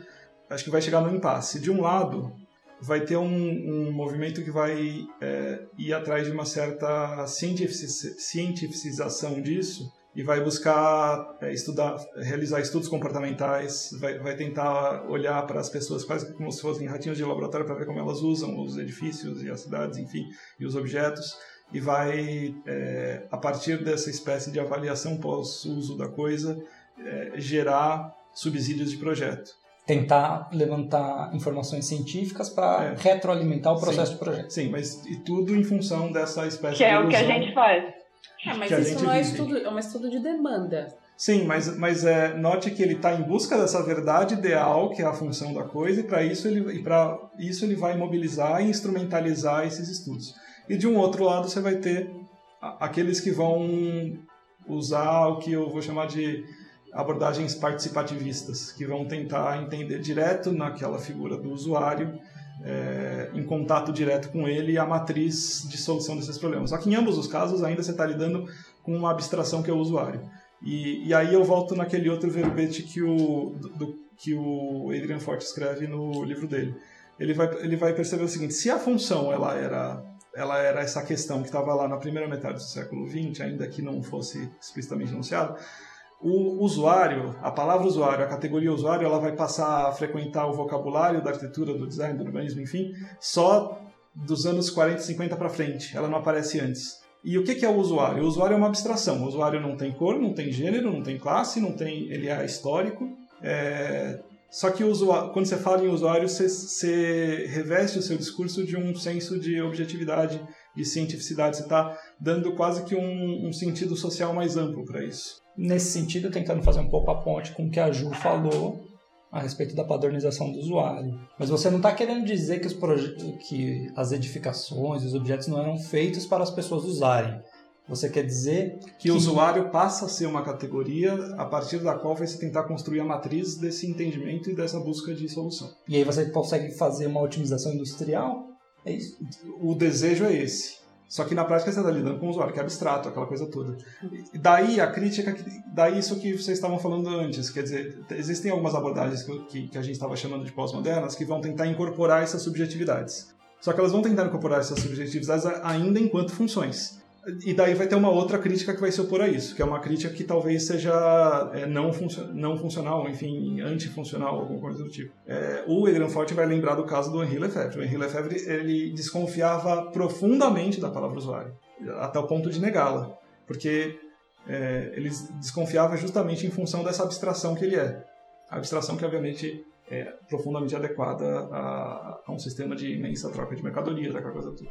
acho que vai chegar no impasse. De um lado, vai ter um, um movimento que vai é, ir atrás de uma certa cientifici- cientificização disso e vai buscar é, estudar, realizar estudos comportamentais, vai, vai tentar olhar para as pessoas quase como se fossem ratinhos de laboratório para ver como elas usam os edifícios e as cidades, enfim, e os objetos, e vai, é, a partir dessa espécie de avaliação pós-uso da coisa, é, gerar subsídios de projeto. Tentar levantar informações científicas para É. retroalimentar o processo Sim. do projeto. Sim, mas e tudo em função dessa espécie Que de é o que a gente faz. É, mas que a isso gente não é vive. estudo, é um estudo de demanda. Sim, mas, mas é, note que ele está em busca dessa verdade ideal, que é a função da coisa, e para isso, ele, e isso ele vai mobilizar e instrumentalizar esses estudos. E de um outro lado você vai ter aqueles que vão usar o que eu vou chamar de abordagens participativistas, que vão tentar entender direto naquela figura do usuário, é, em contato direto com ele, a matriz de solução desses problemas. Só que em ambos os casos ainda você está lidando com uma abstração que é o usuário. E, e aí eu volto naquele outro verbete que o, do- que o Adrian Forte escreve no livro dele. Ele vai, ele vai perceber o seguinte, se a função ela era, ela era essa questão que estava lá na primeira metade do século XX, ainda que não fosse explicitamente anunciado, o usuário, a palavra usuário, a categoria usuário, ela vai passar a frequentar o vocabulário da arquitetura, do design, do urbanismo, enfim, só dos anos 40 e 50 para frente. Ela não aparece antes. E o que é o usuário? O usuário é uma abstração. O usuário não tem cor, não tem gênero, não tem classe, não tem, ele é histórico. É, Só que usuário, quando você fala em usuário, você, você reveste o seu discurso de um senso de objetividade, de cientificidade. Você está dando quase que um, um sentido social mais amplo para isso. Nesse sentido, tentando fazer um pouco a ponte com o que a Ju falou a respeito da padronização do usuário. Mas você não está querendo dizer que, os que as edificações, os objetos não eram feitos para as pessoas usarem. Você quer dizer Que o usuário passa a ser uma categoria a partir da qual vai se tentar construir a matriz desse entendimento e dessa busca de solução. E aí você consegue fazer uma otimização industrial? É isso? O desejo é esse. Só que na prática você está lidando com o usuário, que é abstrato, aquela coisa toda. E daí a crítica, daí isso que vocês estavam falando antes, quer dizer, existem algumas abordagens que, que- a gente estava chamando de pós-modernas que vão tentar incorporar essas subjetividades. Só que elas vão tentar incorporar essas subjetividades ainda enquanto funções. E daí vai ter uma outra crítica que vai se opor a isso, que é uma crítica que talvez seja é, não, não funcional, enfim, antifuncional, alguma coisa do tipo. É, o Adrian Forte vai lembrar do caso do Henri Lefebvre. O Henri Lefebvre ele desconfiava profundamente da palavra usuário, até o ponto de negá-la, porque é, ele desconfiava justamente em função dessa abstração que ele é. A abstração que, obviamente, é profundamente adequada a, a um sistema de imensa troca de mercadorias, aquela coisa toda.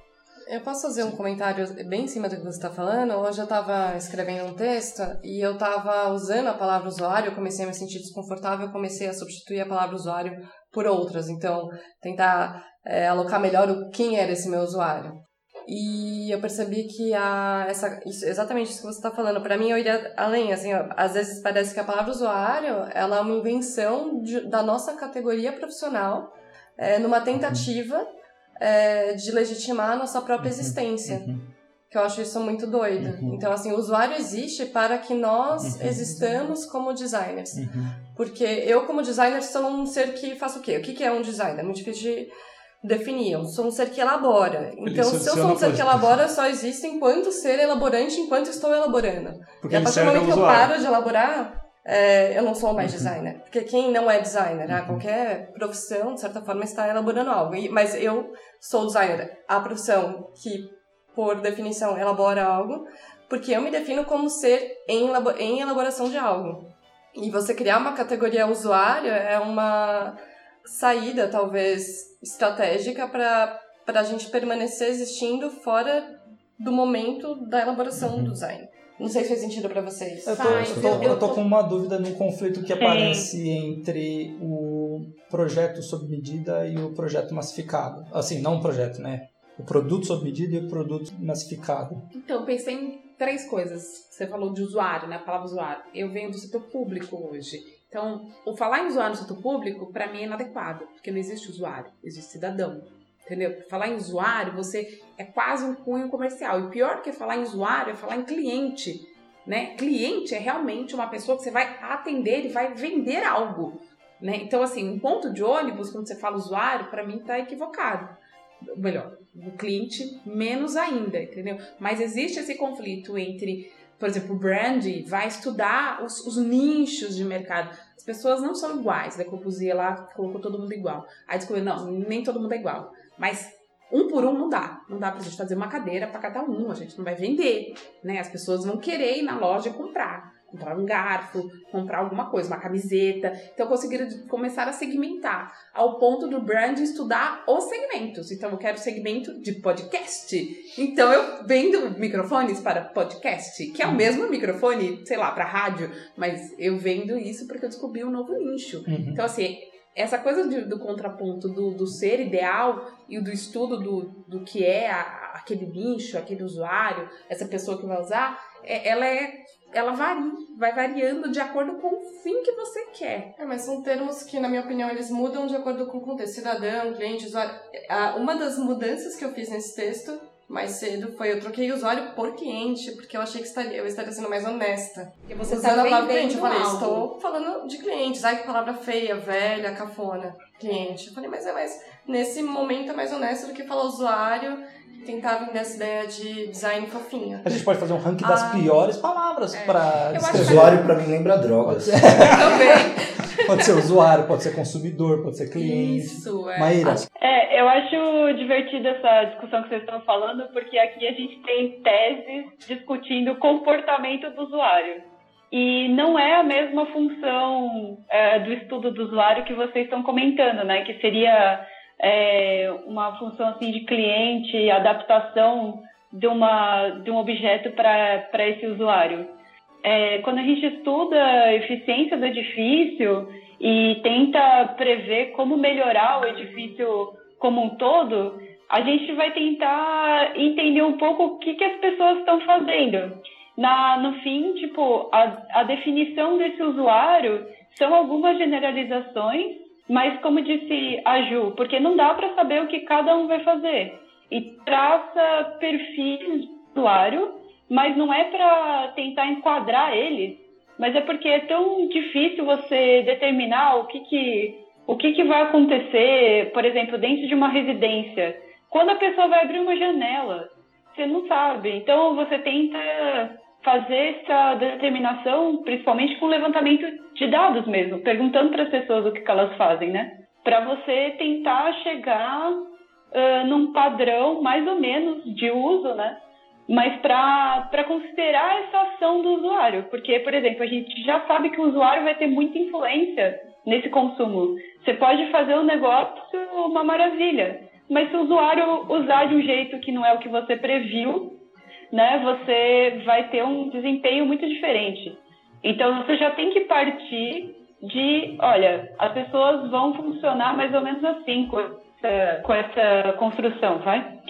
Eu posso fazer um comentário bem em cima do que você está falando? Hoje eu estava escrevendo um texto e eu estava usando a palavra usuário, comecei a me sentir desconfortável, comecei a substituir a palavra usuário por outras. Então, tentar é, alocar melhor o quem era esse meu usuário. e eu percebi que a, essa, isso, exatamente isso que você está falando. Para mim, eu iria além. Assim, ó, às vezes parece que a palavra usuário ela é uma invenção de, da nossa categoria profissional é, numa tentativa é, de legitimar a nossa própria existência. Uhum. Que eu acho isso muito doido. Uhum. Então, assim, o usuário existe para que nós existamos como designers. Uhum. Porque eu, como designer, sou um ser que faz o quê? O que é um designer? É muito difícil de definir. Eu sou um ser que elabora. Então, se eu sou um ser que elabora, só existe enquanto ser elaborante, enquanto estou elaborando. Porque e a partir do momento que eu paro de elaborar, é, eu não sou mais Uhum. designer. Porque quem não é designer, ah, qualquer profissão, de certa forma, está elaborando algo. E- mas eu sou designer. A profissão que, por definição, elabora algo, porque eu me defino como ser em, em elaboração de algo. E você criar uma categoria usuário é uma saída, talvez, estratégica para a gente permanecer existindo fora do momento da elaboração do design. Não sei se faz sentido para vocês. Eu tô, Faz, eu tô- eu- eu tô com uma dúvida no conflito que aparece entre o projeto sob medida e o projeto massificado. Assim, não o projeto, né? O produto sob medida e o produto massificado. Então, eu pensei em três coisas. Você falou de usuário, né? A palavra usuário. Eu venho do setor público hoje. Então, o falar em usuário no setor público, para mim, é inadequado, porque não existe usuário, existe cidadão. Entendeu? Falar em usuário, você é quase um cunho comercial. E pior que falar em usuário é falar em cliente. Né? Cliente é realmente uma pessoa que você vai atender e vai vender algo. Né? Então, assim, um ponto de ônibus, quando você fala usuário, para mim tá equivocado. Melhor, o cliente menos ainda, entendeu? Mas existe esse conflito entre, por exemplo, o brand vai estudar os, os nichos de mercado. As pessoas não são iguais. Da Corbusier lá colocou todo mundo igual. Aí descobriu, não, nem todo mundo é igual. Mas um por um não dá. Não dá pra gente fazer uma cadeira para cada um. A gente não vai vender, né? As pessoas vão querer ir na loja e comprar. Comprar um garfo, comprar alguma coisa, uma camiseta. Então conseguiram começar a segmentar ao ponto do brand estudar os segmentos. Então eu quero segmento de podcast. Então eu vendo microfones para podcast, que é o mesmo microfone, sei lá, para rádio, mas eu vendo isso porque eu descobri um novo nicho. Uhum. Então, assim, essa coisa de- do contraponto do, do ser ideal e do estudo do, do que é a- aquele nicho, aquele usuário, essa pessoa que vai usar, é- ela é. Ela varia, vai variando de acordo com o fim que você quer. É, mas são termos que, na minha opinião, eles mudam de acordo com o contexto. Cidadão, cliente, usuário. Uma das mudanças que eu fiz nesse texto mais cedo foi eu troquei usuário por cliente, porque eu achei que estaria, eu estaria sendo mais honesta. Porque você Usando está a palavra cliente, vendendo eu falei, algo. estou falando de clientes. Ai, que palavra feia, velha, cafona. Cliente. Eu falei, mas é mais. Nesse momento é mais honesto do que falar usuário e tentar vender essa ideia de design fofinho. A gente pode fazer um ranking das Ah. piores palavras para acho descrever. Usuário pra mim lembra drogas. Também. Pode ser usuário, pode ser consumidor, pode ser cliente. Isso, é. Maíra, É, eu acho divertida essa discussão que vocês estão falando, porque aqui a gente tem teses discutindo o comportamento do usuário. E não é a mesma função é, do estudo do usuário que vocês estão comentando, né? Que seria é, uma função assim de cliente, adaptação de, uma, de um objeto para esse usuário. É, quando a gente estuda a eficiência do edifício e tenta prever como melhorar o edifício como um todo, a gente vai tentar entender um pouco o que, que as pessoas estão fazendo. Na, no fim, tipo, a, a definição desse usuário são algumas generalizações, mas como disse a Ju, porque não dá para saber o que cada um vai fazer. E traça perfis do usuário, mas não é para tentar enquadrar eles, mas é porque é tão difícil você determinar o que, que, o que, que vai acontecer, por exemplo, dentro de uma residência. Quando a pessoa vai abrir uma janela, você não sabe. Então você tenta fazer essa determinação, principalmente com levantamento de dados mesmo, perguntando para as pessoas o que, que elas fazem, né? Para você tentar chegar ah, num padrão mais ou menos de uso, né? Mas para considerar essa ação do usuário, porque, por exemplo, a gente já sabe que o usuário vai ter muita influência nesse consumo. Você pode fazer um negócio uma maravilha, mas se o usuário usar de um jeito que não é o que você previu, né, você vai ter um desempenho muito diferente. Então você já tem que partir de, olha, as pessoas vão funcionar mais ou menos assim com essa, com essa construção, vai?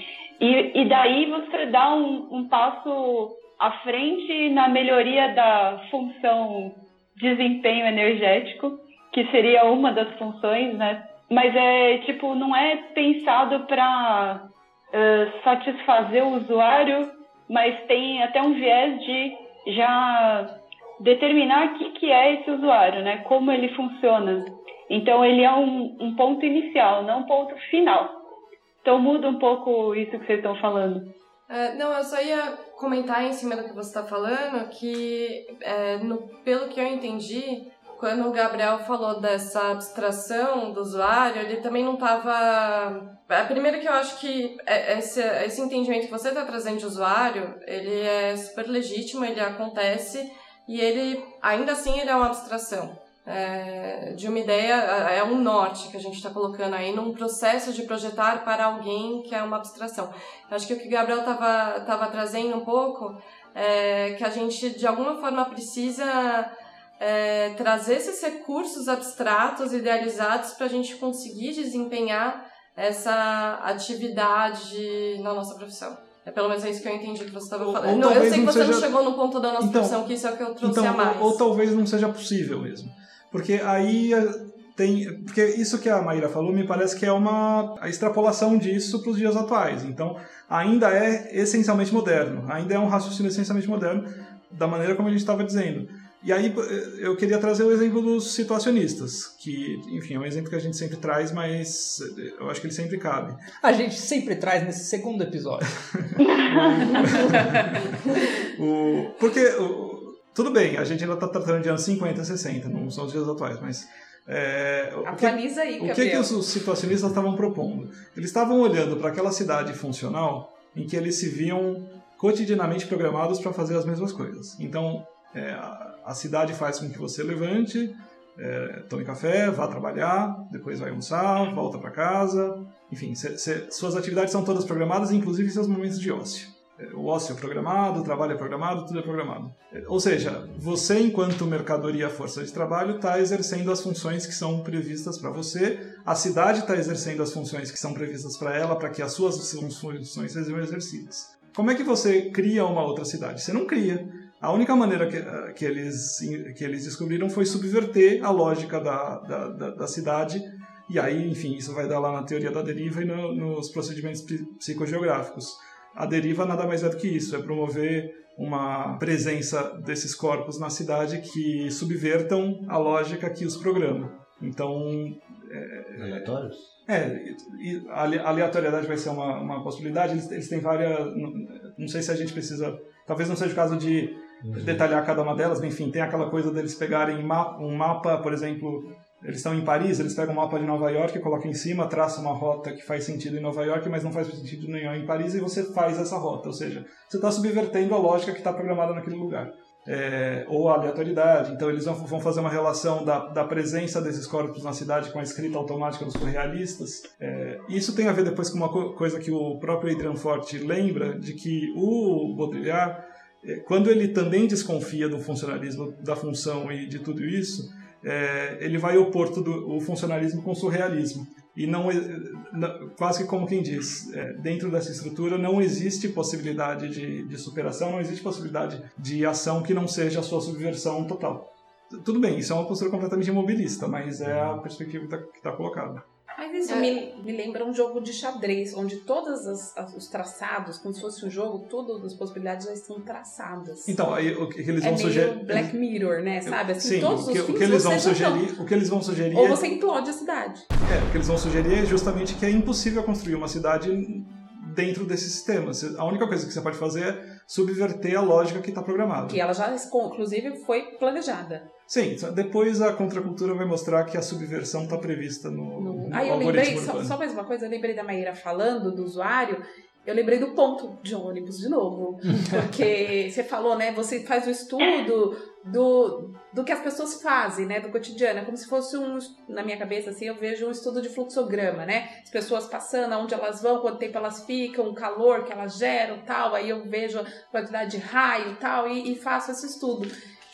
E, e daí você dá um, um passo à frente na melhoria da função desempenho energético, que seria uma das funções, né? Mas é tipo, não é pensado para uh, satisfazer o usuário, mas tem até um viés de já determinar o que, que é esse usuário, né? Como ele funciona. Então ele é um, um ponto inicial, não um ponto final. Então muda um pouco isso que vocês estão falando. É, não, eu só ia comentar em cima do que você está falando que, é, no, pelo que eu entendi, quando o Gabriel falou dessa abstração do usuário, ele também não estava. É, primeiro que eu acho que é, esse, esse entendimento que você está trazendo de usuário, ele é super legítimo, ele acontece e ele, ainda assim, ele é uma abstração. É, de uma ideia, é um norte que a gente está colocando aí num processo de projetar para alguém que é uma abstração. Eu acho que o que o Gabriel estava tava trazendo um pouco é que a gente, de alguma forma, precisa é, trazer esses recursos abstratos, idealizados, para a gente conseguir desempenhar essa atividade na nossa profissão. É pelo menos é isso que eu entendi que você estava falando. Não, eu sei que você seja... não chegou no ponto da nossa então, profissão, que isso é o que eu trouxe então, a mais. Ou, ou talvez não seja possível mesmo. Porque aí eh, tem. Porque isso que a Maíra falou me parece que é uma a extrapolação disso para os dias atuais. Então, ainda é essencialmente moderno. Ainda é um raciocínio essencialmente moderno, da maneira como a gente estava dizendo. E aí eh, eu queria trazer o exemplo dos situacionistas, que, enfim, é um exemplo que a gente sempre traz, mas eh, eu acho que ele sempre cabe. A gente sempre traz nesse segundo episódio. o, porque, o, tudo bem, a gente ainda está tratando de anos 50, 60, não são os dias atuais, mas... É, Atualiza aí, O que, que os situacionistas estavam propondo? Eles estavam olhando para aquela cidade funcional em que eles se viam cotidianamente programados para fazer as mesmas coisas. Então, é, a cidade faz com que você levante, é, tome café, vá trabalhar, depois vai almoçar, volta para casa. Enfim, cê, cê, suas atividades são todas programadas, inclusive seus momentos de ócio. É, o ócio é programado, o trabalho é programado, tudo é programado. É, ou seja, você, enquanto mercadoria força de trabalho, está exercendo as funções que são previstas para você, a cidade está exercendo as funções que são previstas para ela, para que as suas funções sejam exercidas. Como é que você cria uma outra cidade? Você não cria. A única maneira que, eh, que, eles, que eles descobriram foi subverter a lógica da, da, da, da cidade, e aí, enfim, isso vai dar lá na teoria da deriva e no, nos procedimentos psicogeográficos. A deriva nada mais é do que isso, é promover uma presença desses corpos na cidade que subvertam a lógica que os programa. Então. É, Aleatórios? É, a aleatoriedade vai ser uma, uma possibilidade. Eles, eles têm várias. Não, não sei se a gente precisa. Talvez não seja o caso de uhum. detalhar cada uma delas, mas enfim, tem aquela coisa deles pegarem um mapa, por exemplo, eles estão em Paris, eles pegam um mapa de Nova York, colocam em cima, traçam uma rota que faz sentido em Nova York, mas não faz sentido nenhum em Paris, e você faz essa rota. Ou seja, você está subvertendo a lógica que está programada naquele lugar. É, ou a aleatoriedade. Então, eles vão, fazer uma relação da, da, presença desses corpos na cidade com a escrita automática dos surrealistas. É, isso tem a ver depois com uma co coisa que o próprio Adrian Forte lembra, de que o Baudrillard é, quando ele também desconfia do funcionalismo, da função e de tudo isso, é, ele vai opor tudo, o funcionalismo com o surrealismo. E não, quase que como quem diz, é, dentro dessa estrutura não existe possibilidade de, de, superação, não existe possibilidade de ação que não seja a sua subversão total. Tudo bem, isso é uma postura completamente imobilista, mas é a perspectiva que está tá colocada. Mas isso é. me, me lembra um jogo de xadrez, onde todos os traçados, como se fosse um jogo, todas as possibilidades já estão traçadas. Então, aí o que eles é vão sugerir. Black Mirror, né? Sabe? Assim, Sim, todos o que, os o que eles vão sugerir, o que eles vão sugerir. Ou você implode a cidade. É, o que eles vão sugerir é justamente que é impossível construir uma cidade dentro desse sistema. A única coisa que você pode fazer é subverter a lógica que está programada. Que ela já, inclusive, foi planejada. Sim, depois a contracultura vai mostrar que a subversão está prevista no, no, no ah, eu lembrei, só, só, mais uma coisa, eu lembrei da Maíra falando do usuário, eu lembrei do ponto de ônibus de novo. Porque você falou, né? Você faz o estudo do, do que as pessoas fazem, né? Do cotidiano. É como se fosse um. Na minha cabeça, assim, eu vejo um estudo de fluxograma, né? As pessoas passando, aonde elas vão, quanto tempo elas ficam, o calor que elas geram tal. Aí eu vejo a quantidade de raio tal, e, e faço esse estudo.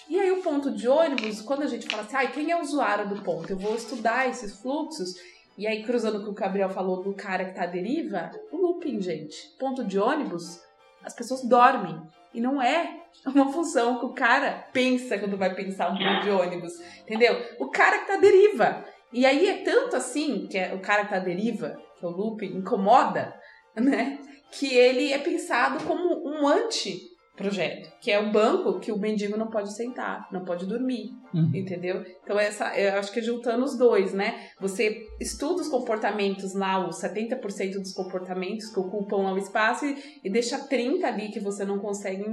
E aí o ponto de ônibus, quando a gente fala assim, ah, quem é o usuário do ponto? Eu vou estudar esses fluxos E aí, cruzando com o que o Gabriel falou do cara que tá à deriva, o looping, gente. Ponto de ônibus, as pessoas dormem. E não é uma função que o cara pensa quando vai pensar um ponto de ônibus. Entendeu? O cara que tá à deriva. E aí é tanto assim que é o cara que tá à deriva, que é o looping, incomoda, né? Que ele é pensado como um anti projeto, que é o banco que o mendigo não pode sentar, não pode dormir, uhum. entendeu? Então essa, eu acho que juntando os dois, né? Você estuda os comportamentos lá, os 70% dos comportamentos que ocupam lá o espaço e, e deixa 30 ali que você não consegue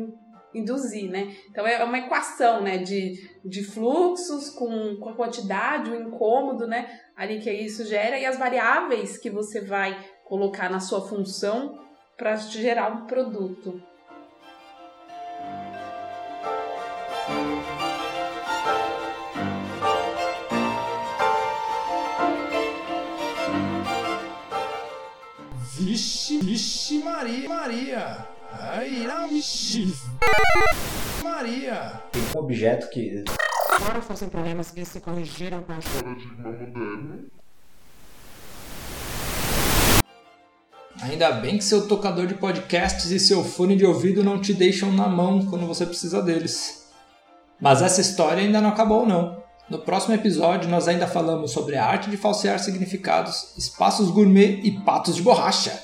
induzir, né? Então é uma equação, né, de, de fluxos com, com a quantidade, o incômodo, né, ali que isso gera e as variáveis que você vai colocar na sua função para gerar um produto. Vixe, vixe Maria, Maria. Aira, vixe. Maria. Tem um objeto que... Agora fossem problemas que se corrigiram com a paradigma moderno. Ainda bem que seu tocador de podcasts e seu fone de ouvido não te deixam na mão quando você precisa deles. Mas essa história ainda não acabou não. No próximo episódio nós ainda falamos sobre a arte de falsear significados, espaços gourmet e patos de borracha.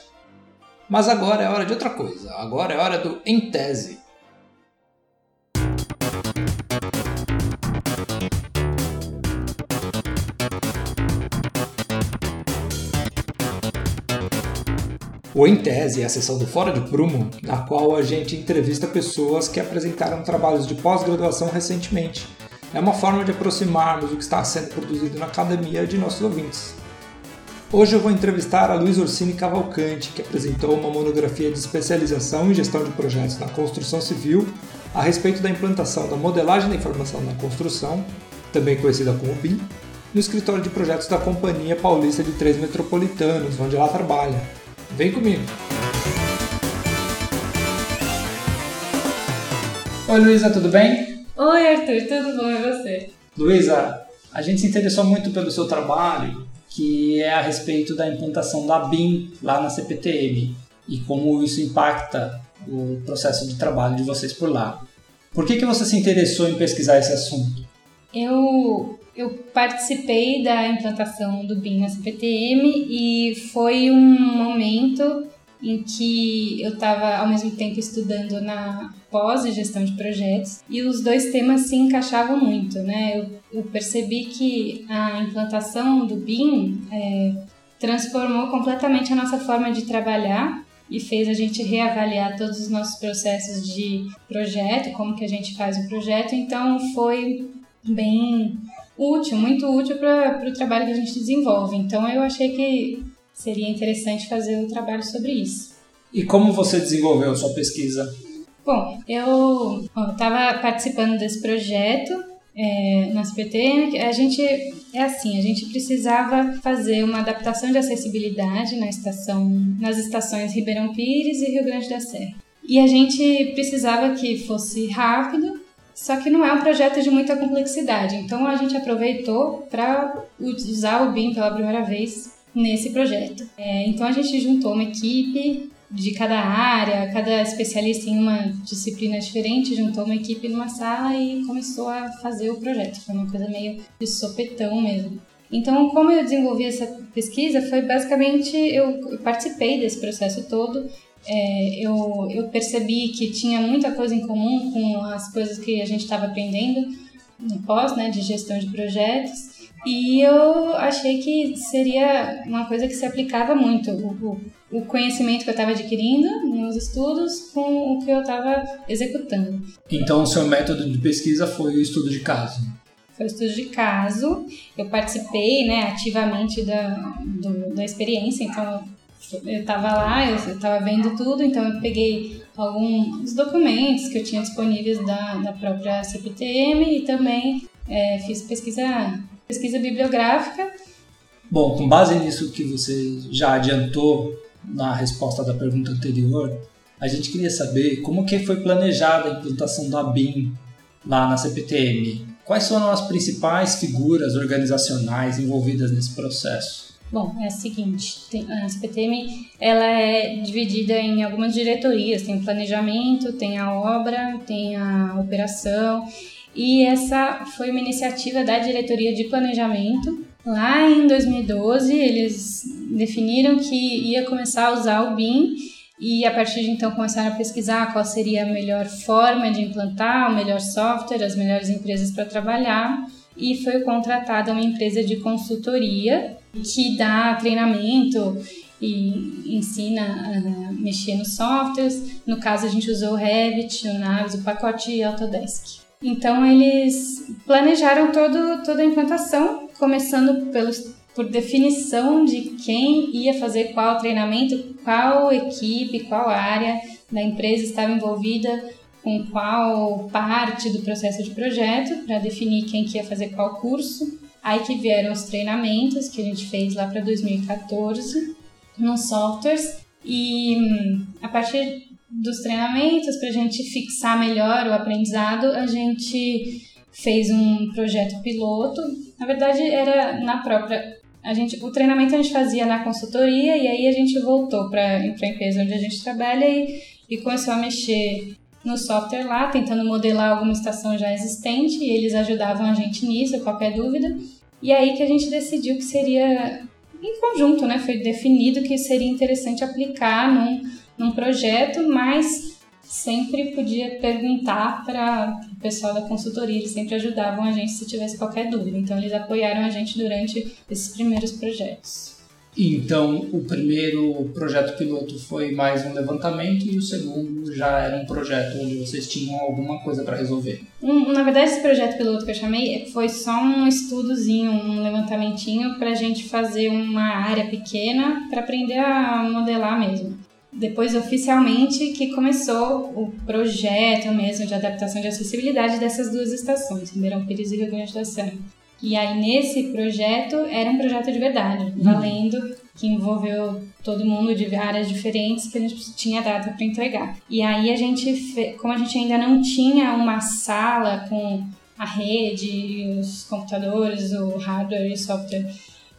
Mas agora é hora de outra coisa. Agora é hora do Em Tese. O Em Tese é a sessão do Fora de Prumo, na qual a gente entrevista pessoas que apresentaram trabalhos de pós-graduação recentemente. É uma forma de aproximarmos o que está sendo produzido na academia de nossos ouvintes. Hoje eu vou entrevistar a Luiz Orsini Cavalcante, que apresentou uma monografia de especialização em gestão de projetos na construção civil a respeito da implantação da modelagem da informação na construção, também conhecida como BIM, no escritório de projetos da Companhia Paulista de Três Metropolitanos, onde ela trabalha. Vem comigo. Oi, Luísa, tudo bem? Oi, Arthur, tudo bom e você? Luísa, a gente se interessou muito pelo seu trabalho, que é a respeito da implantação da BIM lá na CPTM e como isso impacta o processo de trabalho de vocês por lá. Por que, que você se interessou em pesquisar esse assunto? Eu eu participei da implantação do BIM na CPTM e foi um momento em que eu estava ao mesmo tempo estudando na pós de gestão de projetos e os dois temas se encaixavam muito, né? Eu, eu percebi que a implantação do BIM é, transformou completamente a nossa forma de trabalhar e fez a gente reavaliar todos os nossos processos de projeto, como que a gente faz o projeto. Então foi bem útil, muito útil para o trabalho que a gente desenvolve. Então eu achei que seria interessante fazer um trabalho sobre isso. E como você desenvolveu sua pesquisa? Bom, eu estava participando desse projeto é, na CPT. A gente é assim, a gente precisava fazer uma adaptação de acessibilidade na estação, nas estações Ribeirão Pires e Rio Grande da Serra. E a gente precisava que fosse rápido só que não é um projeto de muita complexidade, então a gente aproveitou para usar o BIM pela primeira vez nesse projeto. É, então a gente juntou uma equipe de cada área, cada especialista em uma disciplina diferente, juntou uma equipe numa sala e começou a fazer o projeto. Foi uma coisa meio de sopetão mesmo. Então, como eu desenvolvi essa pesquisa, foi basicamente eu participei desse processo todo é, eu, eu percebi que tinha muita coisa em comum com as coisas que a gente estava aprendendo no pós, né, de gestão de projetos. E eu achei que seria uma coisa que se aplicava muito, o, o conhecimento que eu estava adquirindo nos estudos com o que eu estava executando. Então, o seu método de pesquisa foi o estudo de caso? Foi o estudo de caso. Eu participei né, ativamente da, do, da experiência, então eu estava lá, eu estava vendo tudo, então eu peguei alguns documentos que eu tinha disponíveis da, da própria CPTM e também é, fiz pesquisa, pesquisa bibliográfica. Bom, com base nisso que você já adiantou na resposta da pergunta anterior, a gente queria saber como que foi planejada a implantação da BIM lá na CPTM. Quais foram as principais figuras organizacionais envolvidas nesse processo? Bom, é a seguinte, a CPTM ela é dividida em algumas diretorias, tem planejamento, tem a obra, tem a operação, e essa foi uma iniciativa da diretoria de planejamento. Lá em 2012, eles definiram que ia começar a usar o BIM e a partir de então começaram a pesquisar qual seria a melhor forma de implantar, o melhor software, as melhores empresas para trabalhar e foi contratada uma empresa de consultoria que dá treinamento e ensina a mexer nos softwares. No caso, a gente usou o Revit, o Navis, o pacote Autodesk. Então, eles planejaram todo, toda a implantação, começando pelos, por definição de quem ia fazer qual treinamento, qual equipe, qual área da empresa estava envolvida, com qual parte do processo de projeto, para definir quem que ia fazer qual curso. Aí que vieram os treinamentos que a gente fez lá para 2014 nos softwares. E hum, a partir dos treinamentos para a gente fixar melhor o aprendizado a gente fez um projeto piloto. Na verdade era na própria a gente o treinamento a gente fazia na consultoria e aí a gente voltou para a empresa onde a gente trabalha e, e começou a mexer no software lá, tentando modelar alguma estação já existente, e eles ajudavam a gente nisso, qualquer dúvida. E aí que a gente decidiu que seria em conjunto, né? Foi definido que seria interessante aplicar num, num projeto, mas sempre podia perguntar para o pessoal da consultoria, eles sempre ajudavam a gente se tivesse qualquer dúvida. Então eles apoiaram a gente durante esses primeiros projetos. Então, o primeiro projeto piloto foi mais um levantamento e o segundo já era um projeto onde vocês tinham alguma coisa para resolver. Um, na verdade, esse projeto piloto que eu chamei foi só um estudozinho, um levantamentinho para a gente fazer uma área pequena para aprender a modelar mesmo. Depois, oficialmente, que começou o projeto mesmo de adaptação de acessibilidade dessas duas estações, Ribeirão Pires e Rio Grande do Sul. E aí, nesse projeto, era um projeto de verdade, uhum. valendo, que envolveu todo mundo de áreas diferentes que a gente tinha data para entregar. E aí, a gente, como a gente ainda não tinha uma sala com a rede, os computadores, o hardware e software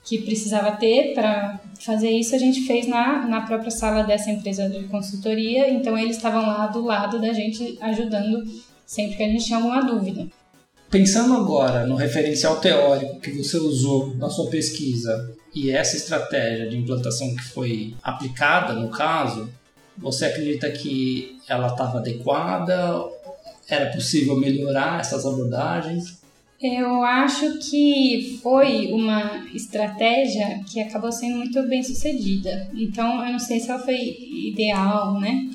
que precisava ter para fazer isso, a gente fez na, na própria sala dessa empresa de consultoria. Então, eles estavam lá do lado da gente, ajudando sempre que a gente tinha alguma dúvida. Pensando agora no referencial teórico que você usou na sua pesquisa e essa estratégia de implantação que foi aplicada no caso, você acredita que ela estava adequada? Era possível melhorar essas abordagens? Eu acho que foi uma estratégia que acabou sendo muito bem sucedida. Então, eu não sei se ela foi ideal, né?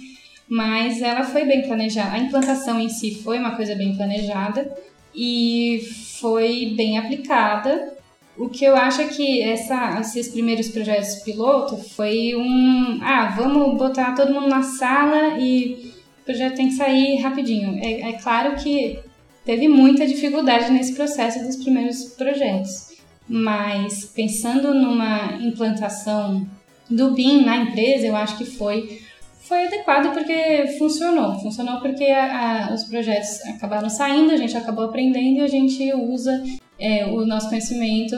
Mas ela foi bem planejada. A implantação em si foi uma coisa bem planejada e foi bem aplicada. O que eu acho é que essa, esses primeiros projetos piloto foi um. Ah, vamos botar todo mundo na sala e o projeto tem que sair rapidinho. É, é claro que teve muita dificuldade nesse processo dos primeiros projetos, mas pensando numa implantação do BIM na empresa, eu acho que foi foi adequado porque funcionou. Funcionou porque a, a, os projetos acabaram saindo, a gente acabou aprendendo e a gente usa é, o nosso conhecimento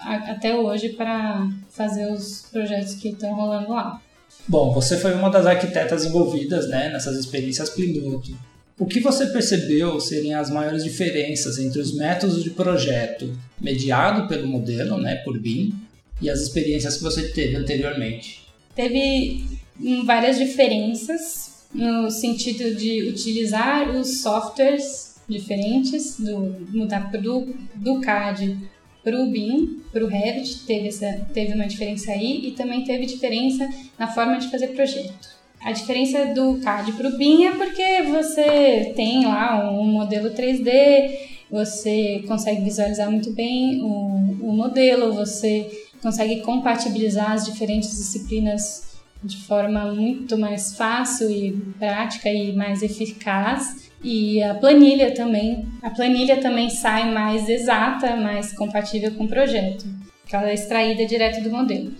a, até hoje para fazer os projetos que estão rolando lá. Bom, você foi uma das arquitetas envolvidas né, nessas experiências piloto. O que você percebeu serem as maiores diferenças entre os métodos de projeto mediado pelo modelo, né, por BIM, e as experiências que você teve anteriormente? Teve várias diferenças no sentido de utilizar os softwares diferentes, do, mudar do, do CAD para o BIM, para o Revit, teve, essa, teve uma diferença aí e também teve diferença na forma de fazer projeto. A diferença do CAD para o BIM é porque você tem lá um modelo 3D, você consegue visualizar muito bem o, o modelo, você consegue compatibilizar as diferentes disciplinas de forma muito mais fácil e prática e mais eficaz. E a planilha também, a planilha também sai mais exata, mais compatível com o projeto, porque ela é extraída direto do modelo.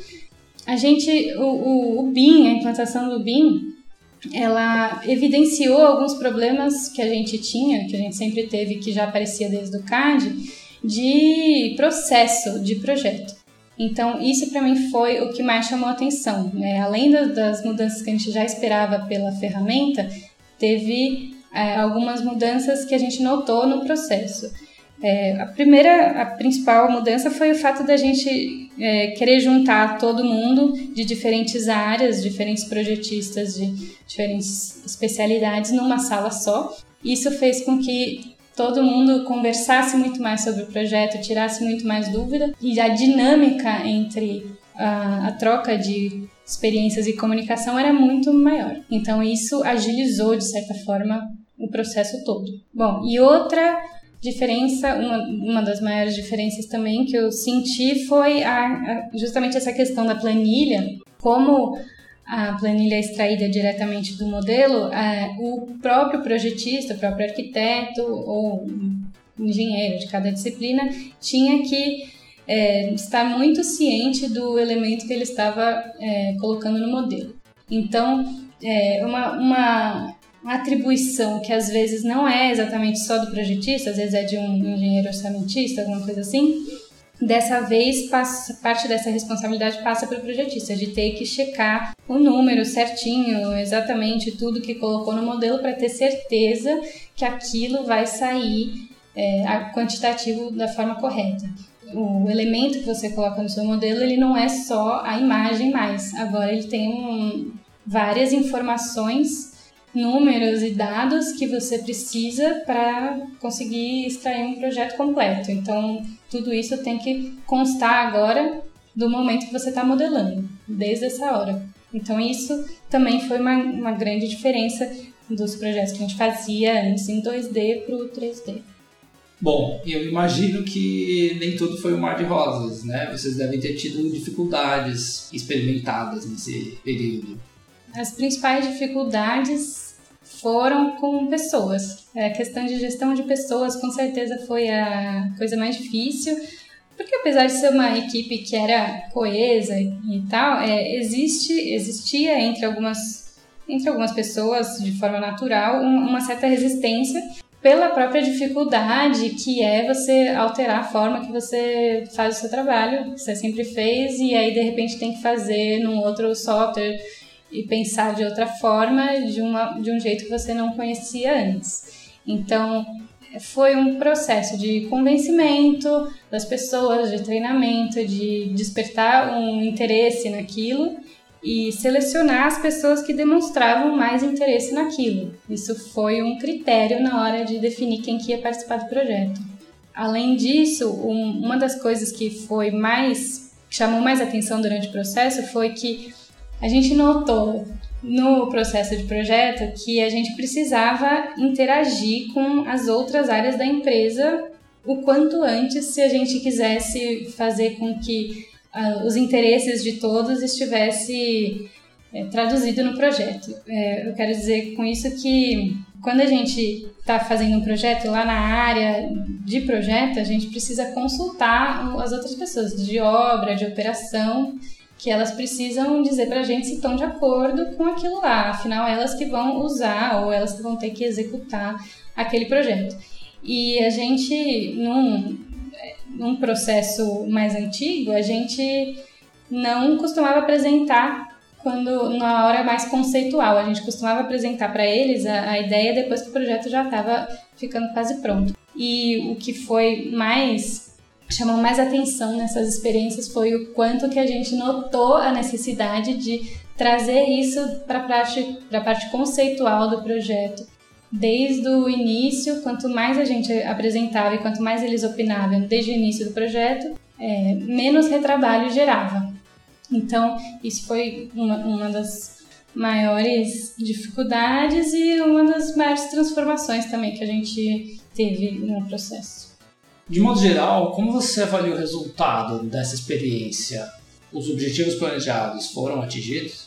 A gente, o, o, o BIM, a implantação do BIM, ela evidenciou alguns problemas que a gente tinha, que a gente sempre teve, que já aparecia desde o CAD, de processo de projeto. Então, isso para mim foi o que mais chamou a atenção. Né? Além das mudanças que a gente já esperava pela ferramenta, teve é, algumas mudanças que a gente notou no processo. É, a primeira, a principal mudança foi o fato da gente é, querer juntar todo mundo de diferentes áreas, diferentes projetistas de diferentes especialidades numa sala só. Isso fez com que todo mundo conversasse muito mais sobre o projeto, tirasse muito mais dúvida e a dinâmica entre a, a troca de experiências e comunicação era muito maior. Então isso agilizou de certa forma o processo todo. Bom, e outra diferença, uma, uma das maiores diferenças também que eu senti foi a, a, justamente essa questão da planilha, como a planilha é extraída diretamente do modelo, é, o próprio projetista, o próprio arquiteto ou engenheiro de cada disciplina tinha que é, estar muito ciente do elemento que ele estava é, colocando no modelo. Então, é, uma, uma atribuição que às vezes não é exatamente só do projetista, às vezes é de um engenheiro orçamentista, alguma coisa assim, dessa vez passa, parte dessa responsabilidade passa para o projetista, de ter que checar o número certinho, exatamente tudo que colocou no modelo para ter certeza que aquilo vai sair é, quantitativo da forma correta. O elemento que você coloca no seu modelo, ele não é só a imagem mais, agora ele tem um, várias informações números e dados que você precisa para conseguir extrair um projeto completo. Então, tudo isso tem que constar agora do momento que você está modelando, desde essa hora. Então, isso também foi uma, uma grande diferença dos projetos que a gente fazia antes em 2D para o 3D. Bom, eu imagino que nem tudo foi um mar de rosas, né? Vocês devem ter tido dificuldades experimentadas nesse período. As principais dificuldades foram com pessoas. A questão de gestão de pessoas com certeza foi a coisa mais difícil, porque apesar de ser uma equipe que era coesa e tal, é, existe, existia entre algumas, entre algumas pessoas, de forma natural, uma certa resistência pela própria dificuldade que é você alterar a forma que você faz o seu trabalho, que você sempre fez, e aí de repente tem que fazer num outro software e pensar de outra forma, de, uma, de um jeito que você não conhecia antes. Então, foi um processo de convencimento das pessoas, de treinamento, de despertar um interesse naquilo e selecionar as pessoas que demonstravam mais interesse naquilo. Isso foi um critério na hora de definir quem que ia participar do projeto. Além disso, um, uma das coisas que foi mais chamou mais atenção durante o processo foi que a gente notou no processo de projeto que a gente precisava interagir com as outras áreas da empresa o quanto antes se a gente quisesse fazer com que uh, os interesses de todos estivesse é, traduzido no projeto. É, eu quero dizer com isso que quando a gente está fazendo um projeto lá na área de projeto, a gente precisa consultar as outras pessoas de obra, de operação que elas precisam dizer para a gente se estão de acordo com aquilo lá, afinal elas que vão usar ou elas que vão ter que executar aquele projeto. E a gente, num, num processo mais antigo, a gente não costumava apresentar quando na hora mais conceitual, a gente costumava apresentar para eles a, a ideia depois que o projeto já estava ficando quase pronto. E o que foi mais chamou mais atenção nessas experiências foi o quanto que a gente notou a necessidade de trazer isso para a parte, parte conceitual do projeto. Desde o início, quanto mais a gente apresentava e quanto mais eles opinavam desde o início do projeto, é, menos retrabalho gerava. Então, isso foi uma, uma das maiores dificuldades e uma das maiores transformações também que a gente teve no processo. De modo geral, como você avalia o resultado dessa experiência? Os objetivos planejados foram atingidos?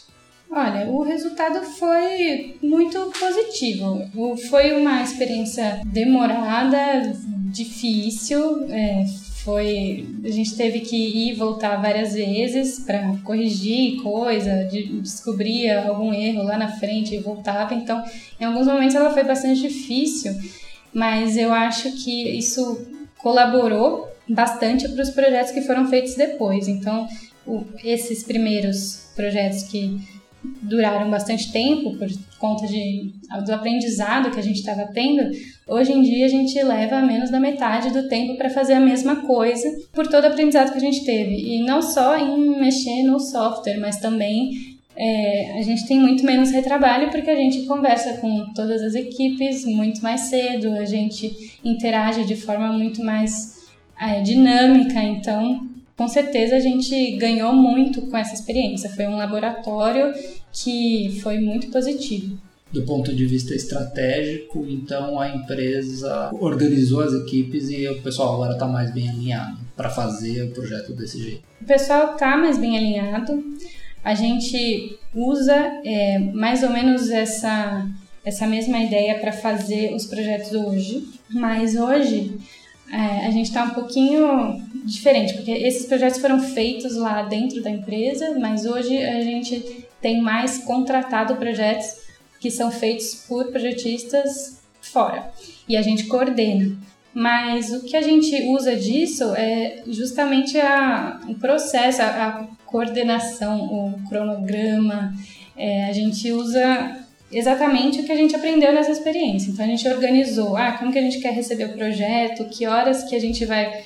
Olha, o resultado foi muito positivo. Foi uma experiência demorada, difícil. É, foi, a gente teve que ir e voltar várias vezes para corrigir coisa, de, descobrir algum erro lá na frente e voltava. Então, em alguns momentos ela foi bastante difícil, mas eu acho que isso colaborou bastante para os projetos que foram feitos depois. Então, o, esses primeiros projetos que duraram bastante tempo por conta de, do aprendizado que a gente estava tendo, hoje em dia a gente leva menos da metade do tempo para fazer a mesma coisa por todo o aprendizado que a gente teve. E não só em mexer no software, mas também é, a gente tem muito menos retrabalho porque a gente conversa com todas as equipes muito mais cedo, a gente interage de forma muito mais é, dinâmica, então com certeza a gente ganhou muito com essa experiência. Foi um laboratório que foi muito positivo. Do ponto de vista estratégico, então a empresa organizou as equipes e o pessoal agora está mais bem alinhado para fazer o projeto desse jeito. O pessoal está mais bem alinhado. A gente usa é, mais ou menos essa, essa mesma ideia para fazer os projetos hoje, mas hoje é, a gente está um pouquinho diferente, porque esses projetos foram feitos lá dentro da empresa, mas hoje a gente tem mais contratado projetos que são feitos por projetistas fora e a gente coordena. Mas o que a gente usa disso é justamente a, o processo, a, a coordenação, o cronograma. É, a gente usa exatamente o que a gente aprendeu nessa experiência. Então a gente organizou, ah, como que a gente quer receber o projeto, que horas que a gente vai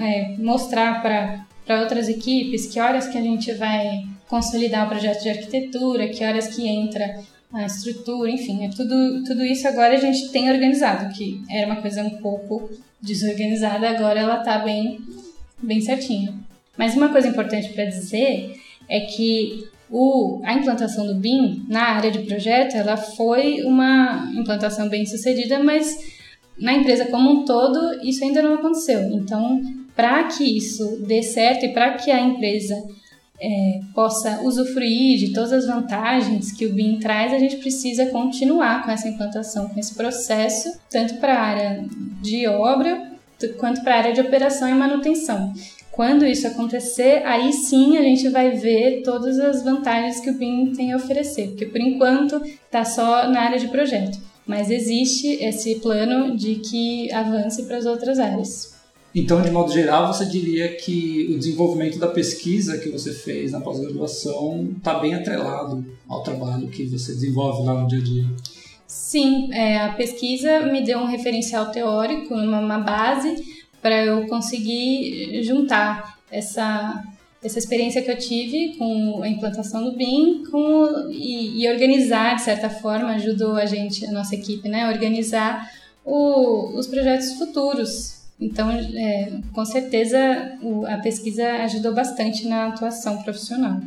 é, mostrar para outras equipes, que horas que a gente vai consolidar o projeto de arquitetura, que horas que entra a estrutura, enfim, é tudo, tudo isso agora a gente tem organizado, que era uma coisa um pouco desorganizada, agora ela está bem, bem certinha. Mas uma coisa importante para dizer é que o, a implantação do BIM na área de projeto, ela foi uma implantação bem sucedida, mas na empresa como um todo isso ainda não aconteceu. Então, para que isso dê certo e para que a empresa é, possa usufruir de todas as vantagens que o BIM traz, a gente precisa continuar com essa implantação, com esse processo, tanto para a área de obra quanto para a área de operação e manutenção. Quando isso acontecer, aí sim a gente vai ver todas as vantagens que o BIM tem a oferecer, porque por enquanto está só na área de projeto, mas existe esse plano de que avance para as outras áreas. Então, de modo geral, você diria que o desenvolvimento da pesquisa que você fez na pós-graduação está bem atrelado ao trabalho que você desenvolve lá no dia a dia? Sim, é, a pesquisa me deu um referencial teórico, uma, uma base para eu conseguir juntar essa essa experiência que eu tive com a implantação do BIM com, e, e, organizar, de certa forma, ajudou a gente, a nossa equipe, né, a organizar o, os projetos futuros. Então, é, com certeza, o, a pesquisa ajudou bastante na atuação profissional.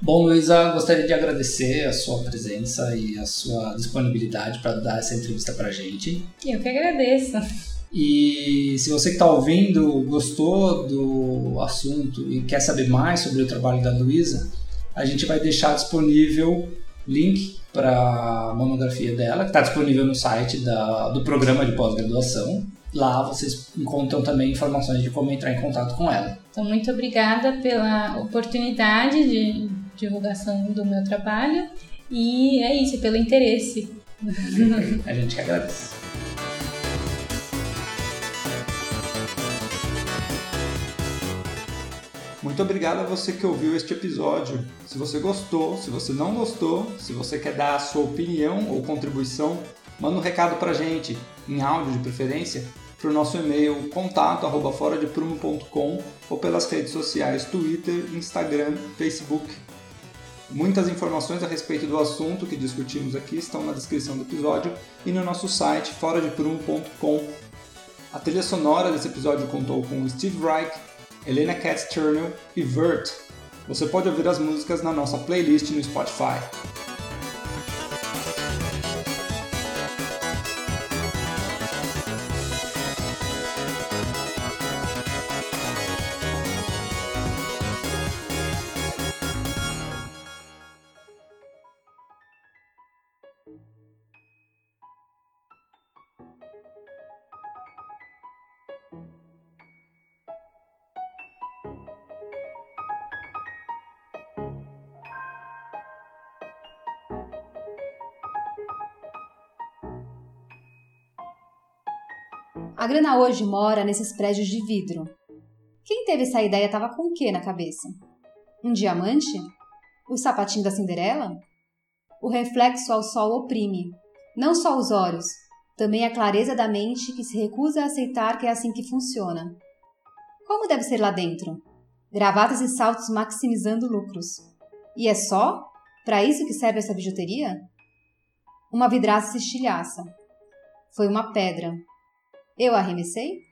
Bom, Luísa, gostaria de agradecer a sua presença e a sua disponibilidade para dar essa entrevista para a gente. Eu que agradeço. E se você que está ouvindo gostou do assunto e quer saber mais sobre o trabalho da Luísa, a gente vai deixar disponível link para a monografia dela, que está disponível no site da, do programa de pós-graduação. Lá vocês encontram também informações de como entrar em contato com ela. Então, muito obrigada pela oportunidade de divulgação do meu trabalho e é isso, pelo interesse. a gente que agradece. Muito obrigado a você que ouviu este episódio. Se você gostou, se você não gostou, se você quer dar a sua opinião ou contribuição, manda um recado pra gente, em áudio de preferência, para o nosso e-mail contato ou pelas redes sociais Twitter, Instagram, Facebook. Muitas informações a respeito do assunto que discutimos aqui estão na descrição do episódio e no nosso site foradeprumo.com. A trilha sonora desse episódio contou com Steve Reich, Helena Katz Turnell e Vert. Você pode ouvir as músicas na nossa playlist no Spotify. A grana hoje mora nesses prédios de vidro. Quem teve essa ideia estava com o que na cabeça? Um diamante? O sapatinho da Cinderela? O reflexo ao sol oprime, não só os olhos, também a clareza da mente que se recusa a aceitar que é assim que funciona. Como deve ser lá dentro? Gravatas e saltos maximizando lucros. E é só? Para isso que serve essa bijuteria? Uma vidraça se estilhaça. Foi uma pedra. Eu arremessei?